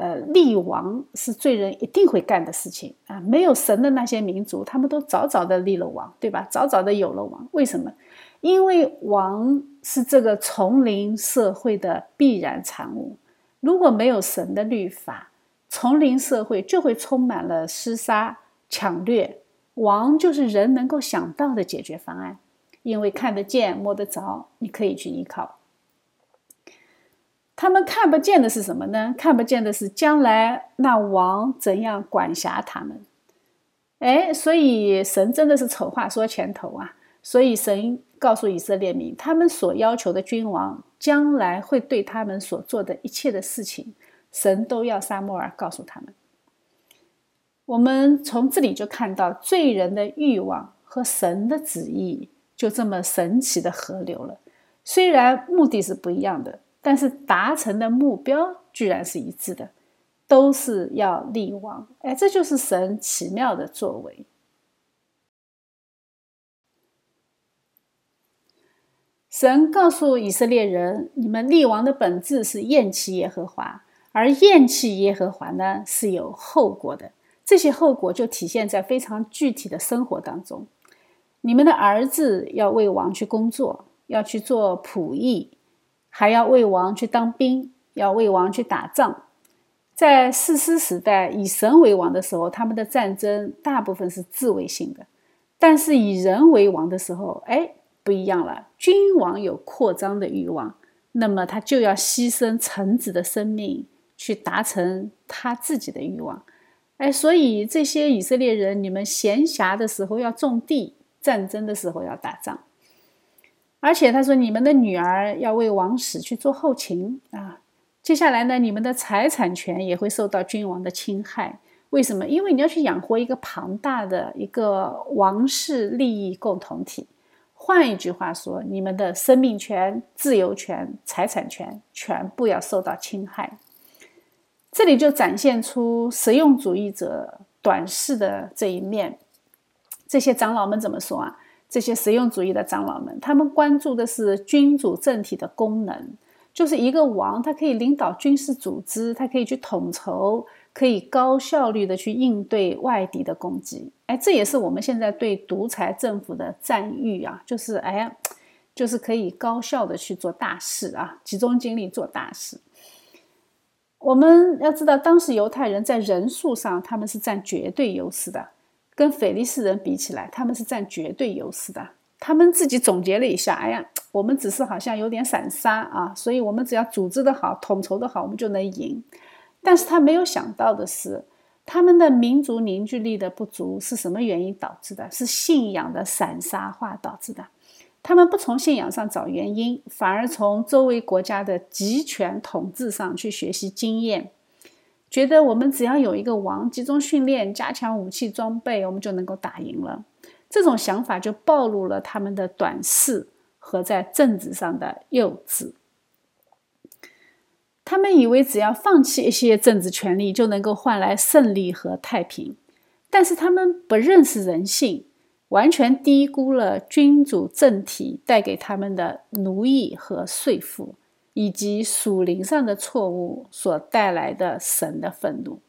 呃，立王是罪人一定会干的事情啊！没有神的那些民族，他们都早早的立了王，对吧？早早的有了王。为什么？因为王是这个丛林社会的必然产物。如果没有神的律法，丛林社会就会充满了厮杀、抢掠。王就是人能够想到的解决方案，因为看得见、摸得着，你可以去依靠。他们看不见的是什么呢？看不见的是将来那王怎样管辖他们。哎，所以神真的是丑话说前头啊！所以神告诉以色列民，他们所要求的君王将来会对他们所做的一切的事情，神都要撒母耳告诉他们。我们从这里就看到罪人的欲望和神的旨意就这么神奇的合流了。虽然目的是不一样的，但是达成的目标居然是一致的，都是要立王。哎，这就是神奇妙的作为。神告诉以色列人：“你们立王的本质是厌弃耶和华，而厌弃耶和华呢是有后果的。这些后果就体现在非常具体的生活当中。你们的儿子要为王去工作，要去做仆役，还要为王去当兵，要为王去打仗。在四师时代，以神为王的时候，他们的战争大部分是自卫性的；但是以人为王的时候，哎。”不一样了，君王有扩张的欲望，那么他就要牺牲臣子的生命去达成他自己的欲望。哎，所以这些以色列人，你们闲暇的时候要种地，战争的时候要打仗。而且他说，你们的女儿要为王室去做后勤啊。接下来呢，你们的财产权也会受到君王的侵害。为什么？因为你要去养活一个庞大的一个王室利益共同体。换一句话说，你们的生命权、自由权、财产权全部要受到侵害。这里就展现出实用主义者短视的这一面。这些长老们怎么说啊？这些实用主义的长老们，他们关注的是君主政体的功能，就是一个王，他可以领导军事组织，他可以去统筹。可以高效率的去应对外敌的攻击，哎，这也是我们现在对独裁政府的赞誉啊，就是哎，就是可以高效的去做大事啊，集中精力做大事。我们要知道，当时犹太人在人数上他们是占绝对优势的，跟腓力斯人比起来，他们是占绝对优势的。他们自己总结了一下，哎呀，我们只是好像有点散沙啊，所以我们只要组织的好，统筹的好，我们就能赢。但是他没有想到的是，他们的民族凝聚力的不足是什么原因导致的？是信仰的散沙化导致的。他们不从信仰上找原因，反而从周围国家的集权统治上去学习经验，觉得我们只要有一个王，集中训练，加强武器装备，我们就能够打赢了。这种想法就暴露了他们的短视和在政治上的幼稚。他们以为只要放弃一些政治权利就能够换来胜利和太平，但是他们不认识人性，完全低估了君主政体带给他们的奴役和税负，以及属灵上的错误所带来的神的愤怒。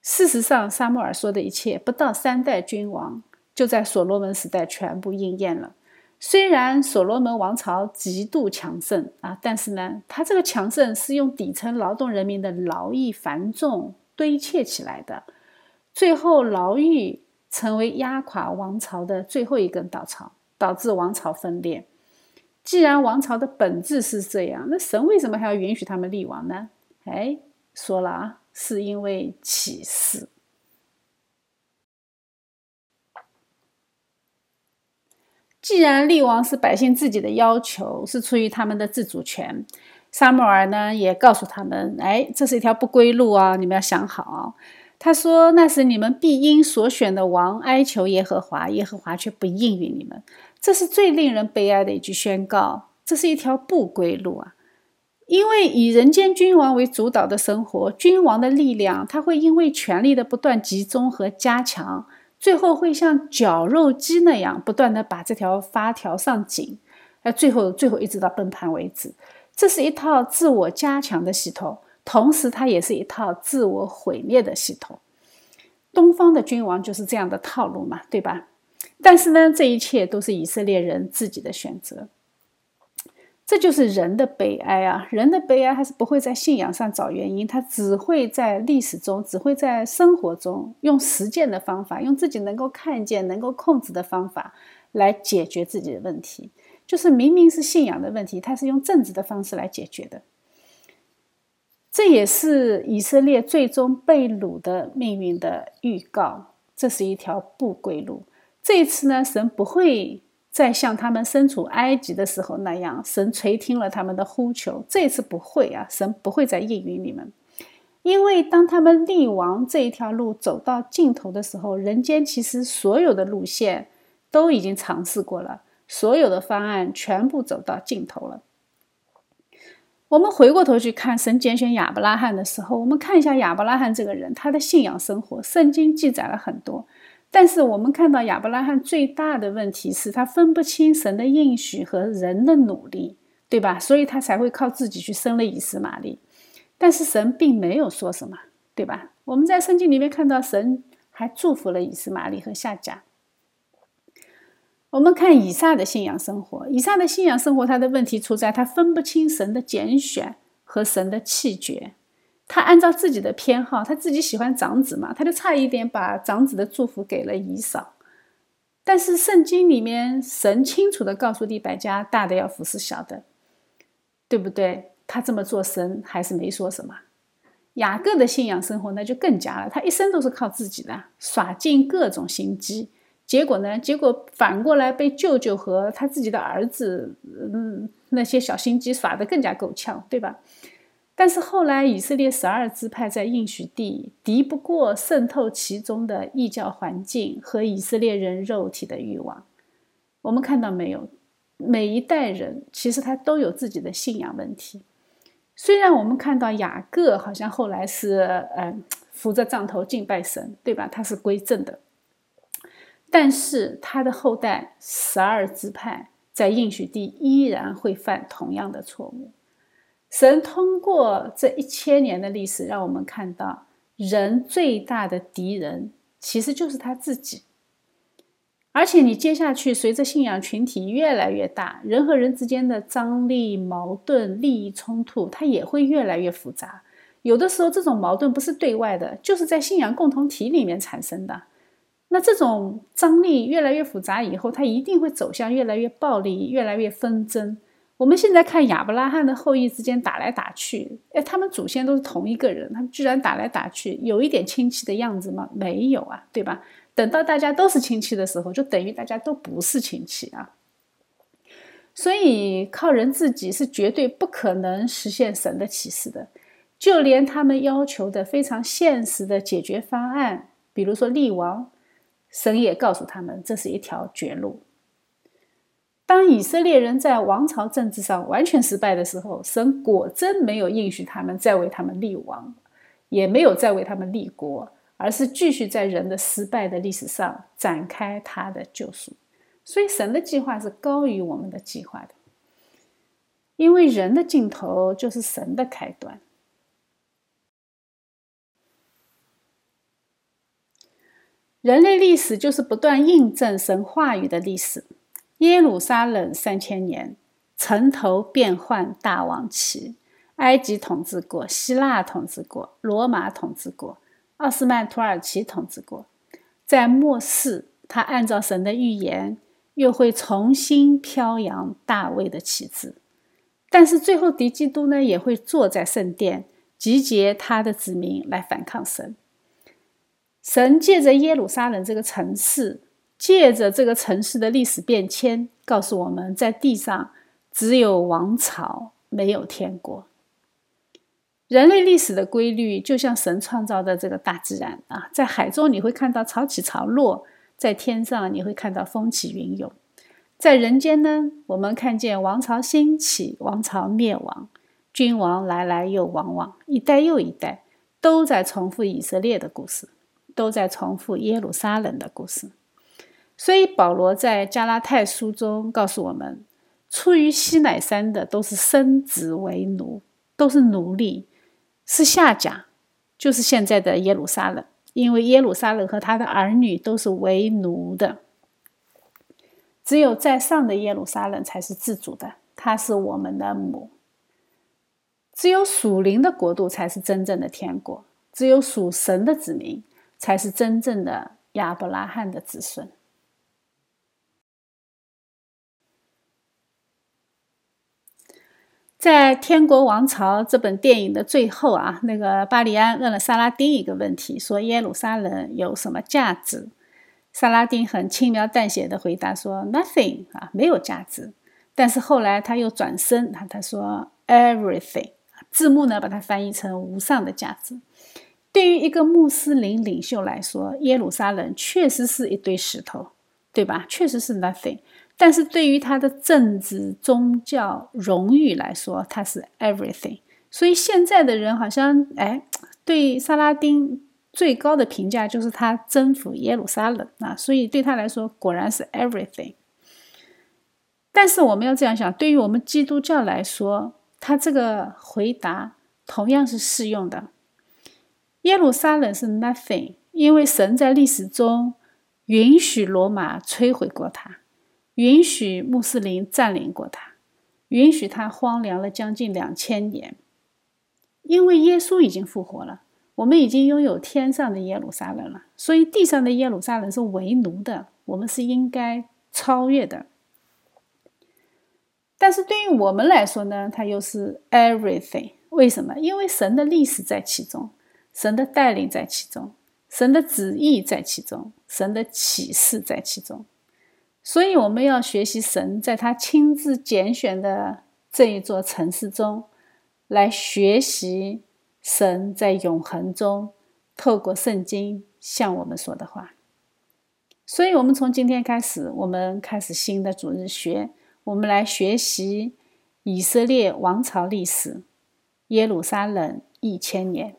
事实上，沙穆尔说的一切，不到三代君王就在所罗门时代全部应验了。虽然所罗门王朝极度强盛啊，但是呢，他这个强盛是用底层劳动人民的劳役繁重堆砌起来的，最后劳役成为压垮王朝的最后一根稻草，导致王朝分裂。既然王朝的本质是这样，那神为什么还要允许他们立王呢？哎，说了啊，是因为启示。既然立王是百姓自己的要求，是出于他们的自主权，撒母耳呢也告诉他们：“哎，这是一条不归路啊！你们要想好。”他说：“那是你们必因所选的王哀求耶和华，耶和华却不应允你们。这是最令人悲哀的一句宣告。这是一条不归路啊！因为以人间君王为主导的生活，君王的力量他会因为权力的不断集中和加强。”最后会像绞肉机那样不断的把这条发条上紧，哎，最后最后一直到崩盘为止。这是一套自我加强的系统，同时它也是一套自我毁灭的系统。东方的君王就是这样的套路嘛，对吧？但是呢，这一切都是以色列人自己的选择。这就是人的悲哀啊！人的悲哀，还是不会在信仰上找原因，他只会在历史中，只会在生活中用实践的方法，用自己能够看见、能够控制的方法来解决自己的问题。就是明明是信仰的问题，他是用政治的方式来解决的。这也是以色列最终被掳的命运的预告。这是一条不归路。这次呢，神不会。再像他们身处埃及的时候那样，神垂听了他们的呼求。这次不会啊，神不会再应允你们。因为当他们立王这一条路走到尽头的时候，人间其实所有的路线都已经尝试过了，所有的方案全部走到尽头了。我们回过头去看神拣选亚伯拉罕的时候，我们看一下亚伯拉罕这个人，他的信仰生活，圣经记载了很多。但是我们看到亚伯拉罕最大的问题是他分不清神的应许和人的努力，对吧？所以他才会靠自己去生了以斯玛利。但是神并没有说什么，对吧？我们在圣经里面看到神还祝福了以斯玛利和夏甲。我们看以撒的信仰生活，以撒的信仰生活，他的问题出在他分不清神的拣选和神的弃绝。他按照自己的偏好，他自己喜欢长子嘛，他就差一点把长子的祝福给了以扫。但是圣经里面神清楚的告诉利百加，大的要服侍小的，对不对？他这么做，神还是没说什么。雅各的信仰生活那就更加了，他一生都是靠自己的，耍尽各种心机，结果呢？结果反过来被舅舅和他自己的儿子，嗯，那些小心机耍得更加够呛，对吧？但是后来，以色列十二支派在应许地敌不过渗透其中的异教环境和以色列人肉体的欲望。我们看到没有？每一代人其实他都有自己的信仰问题。虽然我们看到雅各好像后来是嗯扶着杖头敬拜神，对吧？他是归正的，但是他的后代十二支派在应许地依然会犯同样的错误。神通过这一千年的历史，让我们看到人最大的敌人其实就是他自己。而且，你接下去随着信仰群体越来越大，人和人之间的张力、矛盾、利益冲突，它也会越来越复杂。有的时候，这种矛盾不是对外的，就是在信仰共同体里面产生的。那这种张力越来越复杂以后，它一定会走向越来越暴力、越来越纷争。我们现在看亚伯拉罕的后裔之间打来打去，哎，他们祖先都是同一个人，他们居然打来打去，有一点亲戚的样子吗？没有啊，对吧？等到大家都是亲戚的时候，就等于大家都不是亲戚啊。所以靠人自己是绝对不可能实现神的启示的，就连他们要求的非常现实的解决方案，比如说立王，神也告诉他们这是一条绝路。当以色列人在王朝政治上完全失败的时候，神果真没有应许他们再为他们立王，也没有再为他们立国，而是继续在人的失败的历史上展开他的救赎。所以，神的计划是高于我们的计划的，因为人的尽头就是神的开端。人类历史就是不断印证神话语的历史。耶路撒冷三千年，城头变换大王旗，埃及统治过，希腊统治过，罗马统治过，奥斯曼土耳其统治过。在末世，他按照神的预言，又会重新飘扬大卫的旗帜。但是最后，敌基督呢，也会坐在圣殿，集结他的子民来反抗神。神借着耶路撒冷这个城市。借着这个城市的历史变迁，告诉我们在地上只有王朝，没有天国。人类历史的规律就像神创造的这个大自然啊，在海中你会看到潮起潮落，在天上你会看到风起云涌，在人间呢，我们看见王朝兴起，王朝灭亡，君王来来又往往，一代又一代，都在重复以色列的故事，都在重复耶路撒冷的故事。所以保罗在加拉太书中告诉我们，出于西乃山的都是生子为奴，都是奴隶，是下甲，就是现在的耶路撒冷。因为耶路撒冷和他的儿女都是为奴的，只有在上的耶路撒冷才是自主的，他是我们的母。只有属灵的国度才是真正的天国，只有属神的子民才是真正的亚伯拉罕的子孙。在《天国王朝》这本电影的最后啊，那个巴里安问了萨拉丁一个问题，说耶路撒冷有什么价值？萨拉丁很轻描淡写的回答说：“Nothing 啊，没有价值。”但是后来他又转身，他他说：“Everything 字幕呢把它翻译成无上的价值。对于一个穆斯林领袖来说，耶路撒冷确实是一堆石头，对吧？确实是 nothing。但是对于他的政治、宗教、荣誉来说，它是 everything。所以现在的人好像，哎，对萨拉丁最高的评价就是他征服耶路撒冷啊，所以对他来说果然是 everything。但是我们要这样想，对于我们基督教来说，他这个回答同样是适用的。耶路撒冷是 nothing，因为神在历史中允许罗马摧毁过它，允许穆斯林占领过它，允许它荒凉了将近两千年。因为耶稣已经复活了，我们已经拥有天上的耶路撒冷了，所以地上的耶路撒冷是为奴的，我们是应该超越的。但是对于我们来说呢，它又是 everything。为什么？因为神的历史在其中，神的带领在其中，神的旨意在其中，神的启示在其中。所以我们要学习神在他亲自拣选的这一座城市中。来学习神在永恒中透过圣经向我们说的话。所以，我们从今天开始，我们开始新的主日学，我们来学习以色列王朝历史，耶路撒冷一千年。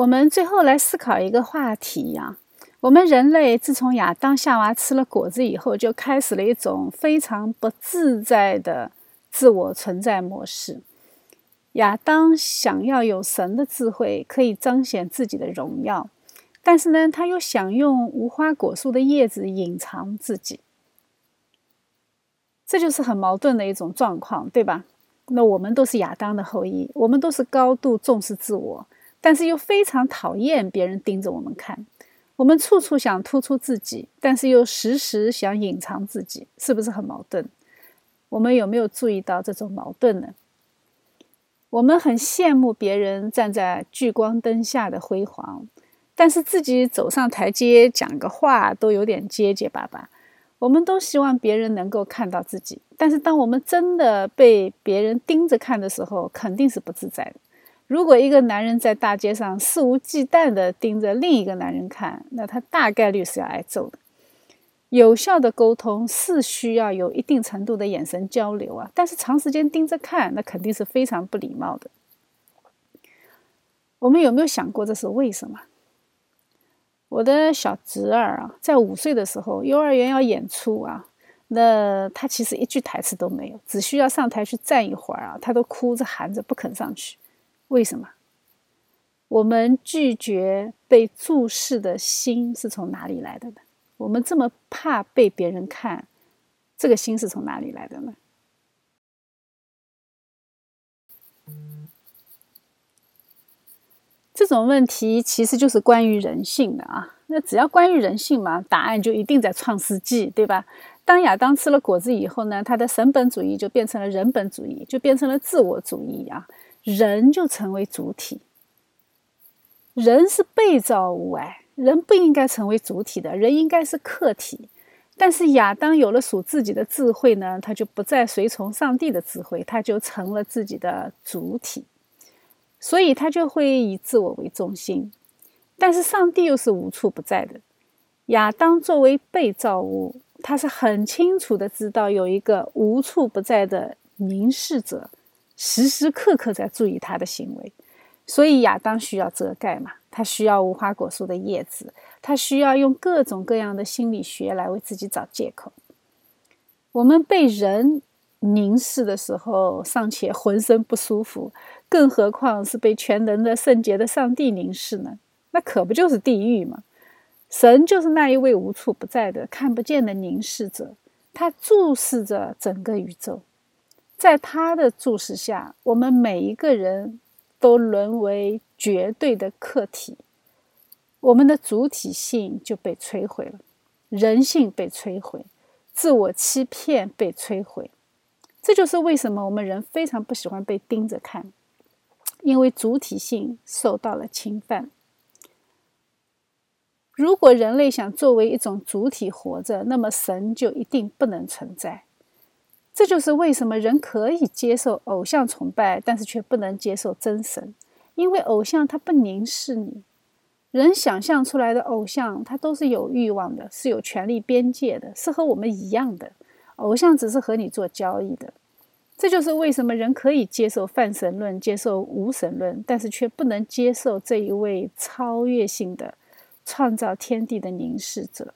我们最后来思考一个话题呀。我们人类自从亚当夏娃吃了果子以后，就开始了一种非常不自在的自我存在模式。亚当想要有神的智慧，可以彰显自己的荣耀，但是呢，他又想用无花果树的叶子隐藏自己。这就是很矛盾的一种状况，对吧？那我们都是亚当的后裔，我们都是高度重视自我，但是又非常讨厌别人盯着我们看。我们处处想突出自己，但是又时时想隐藏自己，是不是很矛盾？我们有没有注意到这种矛盾呢？我们很羡慕别人站在聚光灯下的辉煌，但是自己走上台阶讲个话都有点结结巴巴。我们都希望别人能够看到自己，但是当我们真的被别人盯着看的时候，肯定是不自在的。如果一个男人在大街上肆无忌惮地盯着另一个男人看，那他大概率是要挨揍的。有效的沟通是需要有一定程度的眼神交流啊，但是长时间盯着看，那肯定是非常不礼貌的。我们有没有想过这是为什么？我的小侄儿啊，在五岁的时候，幼儿园要演出啊，那他其实一句台词都没有，只需要上台去站一会儿啊，他都哭着喊着不肯上去。为什么我们拒绝被注视的心是从哪里来的呢？我们这么怕被别人看，这个心是从哪里来的呢？这种问题其实就是关于人性的啊。那只要关于人性嘛，答案就一定在《创世纪》，对吧？当亚当吃了果子以后呢，他的神本主义就变成了人本主义，就变成了自我主义啊。人就成为主体，人是被造物，哎，人不应该成为主体的，人应该是客体。但是亚当有了属自己的智慧呢，他就不再随从上帝的智慧，他就成了自己的主体，所以他就会以自我为中心。但是上帝又是无处不在的，亚当作为被造物，他是很清楚的知道有一个无处不在的凝视者。时时刻刻在注意他的行为，所以亚当需要遮盖嘛？他需要无花果树的叶子，他需要用各种各样的心理学来为自己找借口。我们被人凝视的时候，尚且浑身不舒服，更何况是被全能的圣洁的上帝凝视呢？那可不就是地狱吗？神就是那一位无处不在的、看不见的凝视者，他注视着整个宇宙。在他的注视下，我们每一个人都沦为绝对的客体，我们的主体性就被摧毁了，人性被摧毁，自我欺骗被摧毁。这就是为什么我们人非常不喜欢被盯着看，因为主体性受到了侵犯。如果人类想作为一种主体活着，那么神就一定不能存在。这就是为什么人可以接受偶像崇拜，但是却不能接受真神，因为偶像它不凝视你。人想象出来的偶像，它都是有欲望的，是有权利边界的，是和我们一样的。偶像只是和你做交易的。这就是为什么人可以接受泛神论，接受无神论，但是却不能接受这一位超越性的。创造天地的凝视者，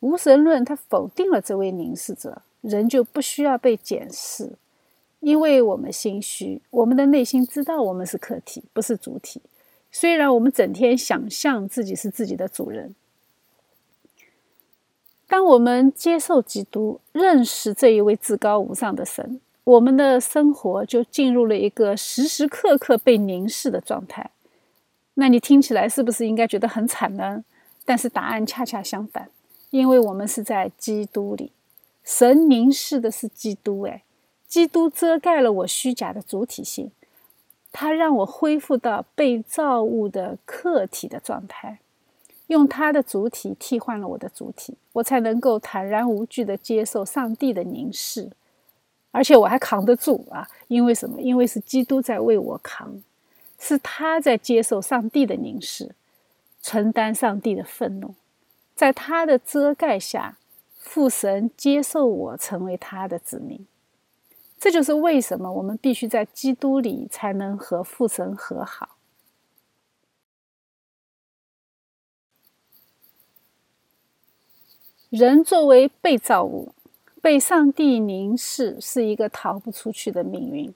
无神论他否定了这位凝视者，人就不需要被检视，因为我们心虚，我们的内心知道我们是客体，不是主体。虽然我们整天想象自己是自己的主人，当我们接受基督，认识这一位至高无上的神，我们的生活就进入了一个时时刻刻被凝视的状态。那你听起来是不是应该觉得很惨呢？但是答案恰恰相反，因为我们是在基督里，神凝视的是基督，哎，基督遮盖了我虚假的主体性，他让我恢复到被造物的客体的状态，用他的主体替换了我的主体，我才能够坦然无惧的接受上帝的凝视，而且我还扛得住啊！因为什么？因为是基督在为我扛。是他在接受上帝的凝视，承担上帝的愤怒，在他的遮盖下，父神接受我成为他的子民。这就是为什么我们必须在基督里才能和父神和好。人作为被造物，被上帝凝视，是一个逃不出去的命运。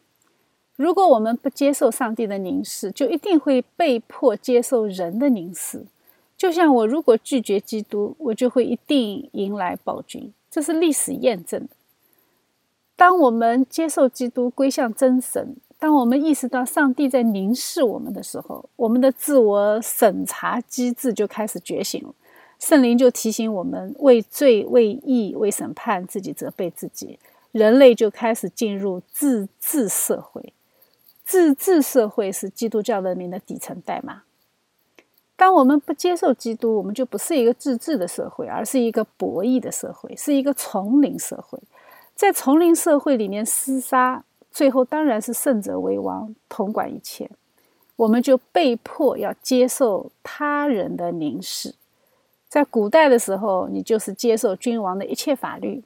如果我们不接受上帝的凝视，就一定会被迫接受人的凝视。就像我如果拒绝基督，我就会一定迎来暴君，这是历史验证的。当我们接受基督，归向真神，当我们意识到上帝在凝视我们的时候，我们的自我审查机制就开始觉醒了。圣灵就提醒我们：为罪、为义、为审判，自己责备自己。人类就开始进入自治社会。自治社会是基督教文明的底层代码。当我们不接受基督，我们就不是一个自治的社会，而是一个博弈的社会，是一个丛林社会。在丛林社会里面厮杀，最后当然是胜者为王，统管一切。我们就被迫要接受他人的凝视。在古代的时候，你就是接受君王的一切法律，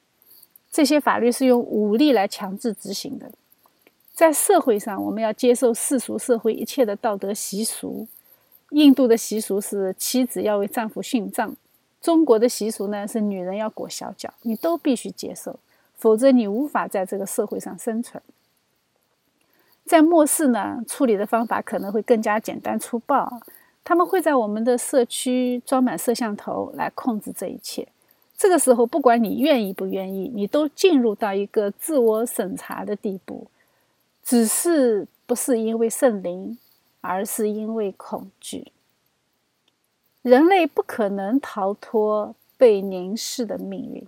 这些法律是用武力来强制执行的。在社会上，我们要接受世俗社会一切的道德习俗。印度的习俗是妻子要为丈夫殉葬，中国的习俗呢是女人要裹小脚，你都必须接受，否则你无法在这个社会上生存。在末世呢，处理的方法可能会更加简单粗暴，他们会在我们的社区装满摄像头来控制这一切。这个时候，不管你愿意不愿意，你都进入到一个自我审查的地步。只是不是因为圣灵，而是因为恐惧。人类不可能逃脱被凝视的命运，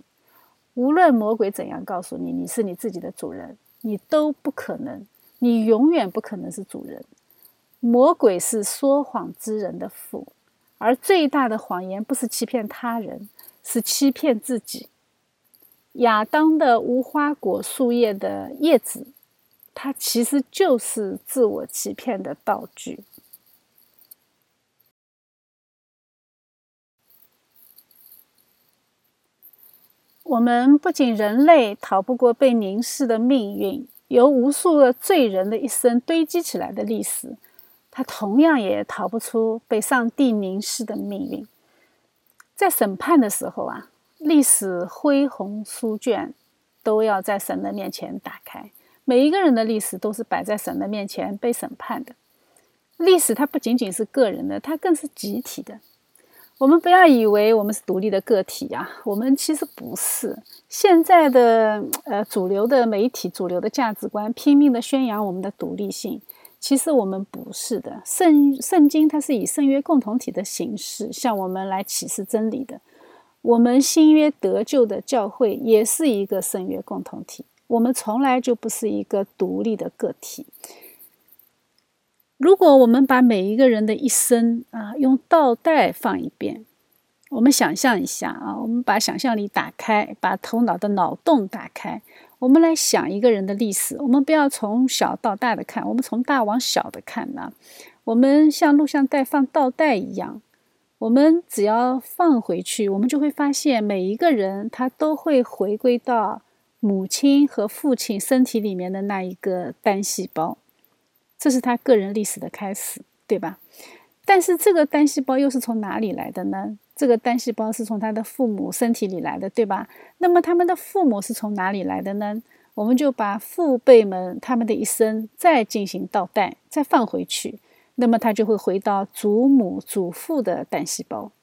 无论魔鬼怎样告诉你你是你自己的主人，你都不可能，你永远不可能是主人。魔鬼是说谎之人的父，而最大的谎言不是欺骗他人，是欺骗自己。亚当的无花果树叶的叶子。它其实就是自我欺骗的道具。我们不仅人类逃不过被凝视的命运，由无数个罪人的一生堆积起来的历史，它同样也逃不出被上帝凝视的命运。在审判的时候啊，历史恢宏书卷都要在神的面前打开。每一个人的历史都是摆在神的面前被审判的。历史它不仅仅是个人的，它更是集体的。我们不要以为我们是独立的个体呀，我们其实不是。现在的呃主流的媒体、主流的价值观拼命的宣扬我们的独立性，其实我们不是的。圣圣经它是以圣约共同体的形式向我们来启示真理的。我们新约得救的教会也是一个圣约共同体。我们从来就不是一个独立的个体。如果我们把每一个人的一生啊用倒带放一遍，我们想象一下啊，我们把想象力打开，把头脑的脑洞打开，我们来想一个人的历史。我们不要从小到大的看，我们从大往小的看呢。我们像录像带放倒带一样，我们只要放回去，我们就会发现每一个人他都会回归到母亲和父亲身体里面的那一个单细胞，这是他个人历史的开始，对吧？但是这个单细胞又是从哪里来的呢？这个单细胞是从他的父母身体里来的，对吧？那么他们的父母是从哪里来的呢？我们就把父辈们他们的一生再进行倒带，再放回去。那么它就会回到祖母、祖父的单细胞。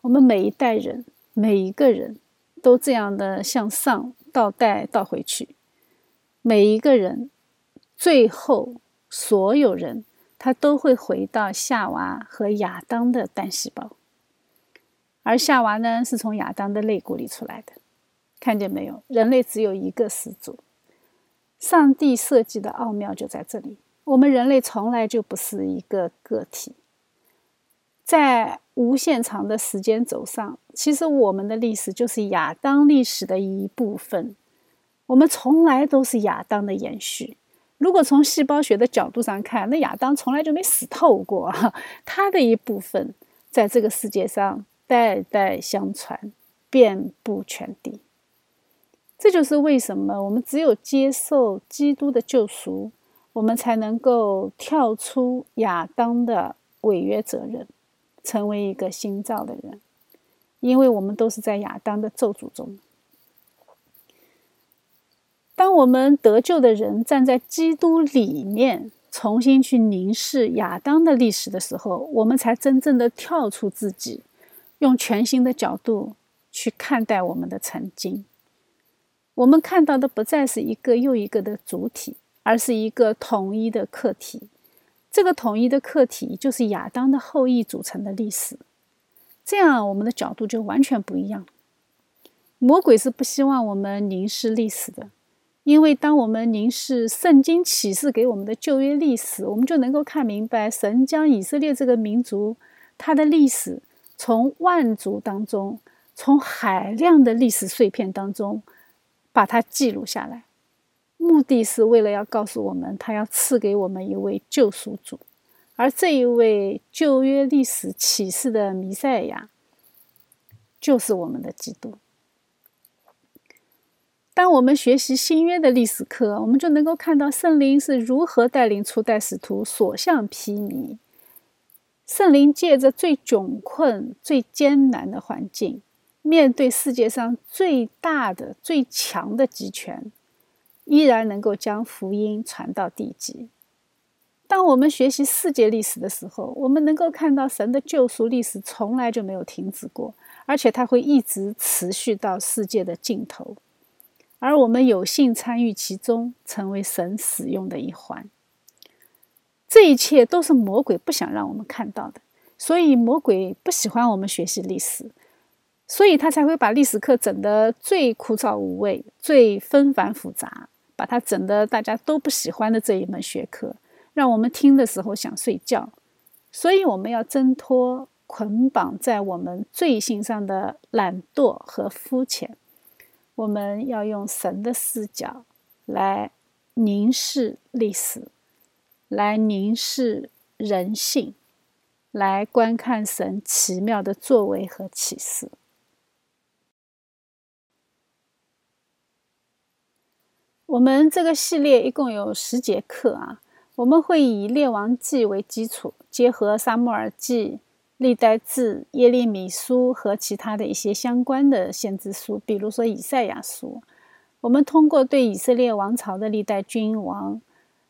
我们每一代人、每一个人都这样的向上倒带倒回去，每一个人最后所有人，他都会回到夏娃和亚当的单细胞。而夏娃呢，是从亚当的肋骨里出来的。看见没有？人类只有一个始祖，上帝设计的奥妙就在这里。我们人类从来就不是一个个体，在无限长的时间轴上，其实我们的历史就是亚当历史的一部分。我们从来都是亚当的延续。如果从细胞学的角度上看，那亚当从来就没死透过，他的一部分在这个世界上代代相传，遍布全地。这就是为什么我们只有接受基督的救赎。我们才能够跳出亚当的违约责任，成为一个新造的人，因为我们都是在亚当的咒诅中。当我们得救的人站在基督里面，重新去凝视亚当的历史的时候，我们才真正的跳出自己，用全新的角度去看待我们的曾经。我们看到的不再是一个又一个的主体。而是一个统一的课题，这个统一的课题就是亚当的后裔组成的历史。这样，我们的角度就完全不一样。魔鬼是不希望我们凝视历史的，因为当我们凝视圣经启示给我们的旧约历史，我们就能够看明白，神将以色列这个民族他的历史从万族当中，从海量的历史碎片当中把它记录下来。目的是为了要告诉我们，他要赐给我们一位救赎主，而这一位旧约历史启示的弥赛亚，就是我们的基督。当我们学习新约的历史课，我们就能够看到圣灵是如何带领初代使徒所向披靡。圣灵借着最窘困、最艰难的环境，面对世界上最大的、最强的集权。依然能够将福音传到地极。当我们学习世界历史的时候，我们能够看到神的救赎历史从来就没有停止过，而且它会一直持续到世界的尽头。而我们有幸参与其中，成为神使用的一环。这一切都是魔鬼不想让我们看到的，所以魔鬼不喜欢我们学习历史。所以他才会把历史课整得最枯燥无味、最纷繁复杂，把它整得大家都不喜欢的这一门学科，让我们听的时候想睡觉。所以我们要挣脱捆绑在我们罪性上的懒惰和肤浅，我们要用神的视角来凝视历史，来凝视人性，来观看神奇妙的作为和启示。我们这个系列一共有十节课啊，我们会以《列王记》为基础，结合《撒母耳记》《历代志》《耶利米书》和其他的一些相关的先知书，比如说《以赛亚书》。我们通过对以色列王朝的历代君王，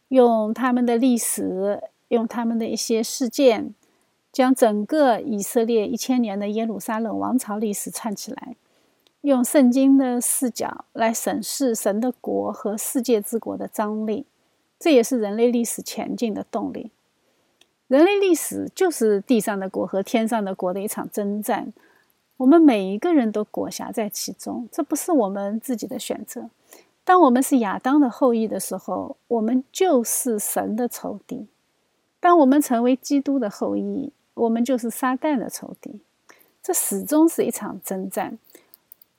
用他们的历史，用他们的一些事件，将整个以色列一千年的耶路撒冷王朝历史串起来。用圣经的视角来审视神的国和世界之国的张力，这也是人类历史前进的动力。人类历史就是地上的国和天上的国的一场征战，我们每一个人都裹挟在其中，这不是我们自己的选择。当我们是亚当的后裔的时候，我们就是神的仇敌；当我们成为基督的后裔，我们就是撒旦的仇敌。这始终是一场征战。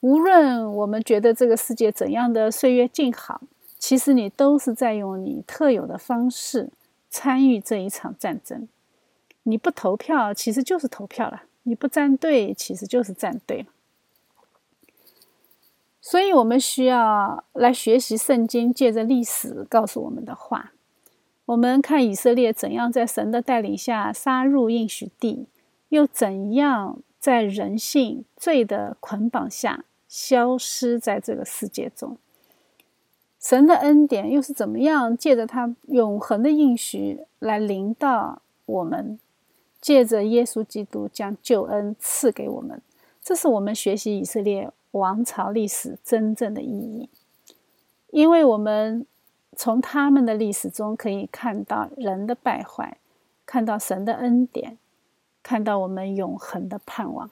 无论我们觉得这个世界怎样的岁月静好，其实你都是在用你特有的方式参与这一场战争。你不投票，其实就是投票了；你不站队，其实就是站队了。所以，我们需要来学习圣经，借着历史告诉我们的话。我们看以色列怎样在神的带领下杀入应许地，又怎样在人性罪的捆绑下。消失在这个世界中，神的恩典又是怎么样借着他永恒的应许来临到我们？借着耶稣基督将救恩赐给我们，这是我们学习以色列王朝历史真正的意义。因为我们从他们的历史中可以看到人的败坏，看到神的恩典，看到我们永恒的盼望。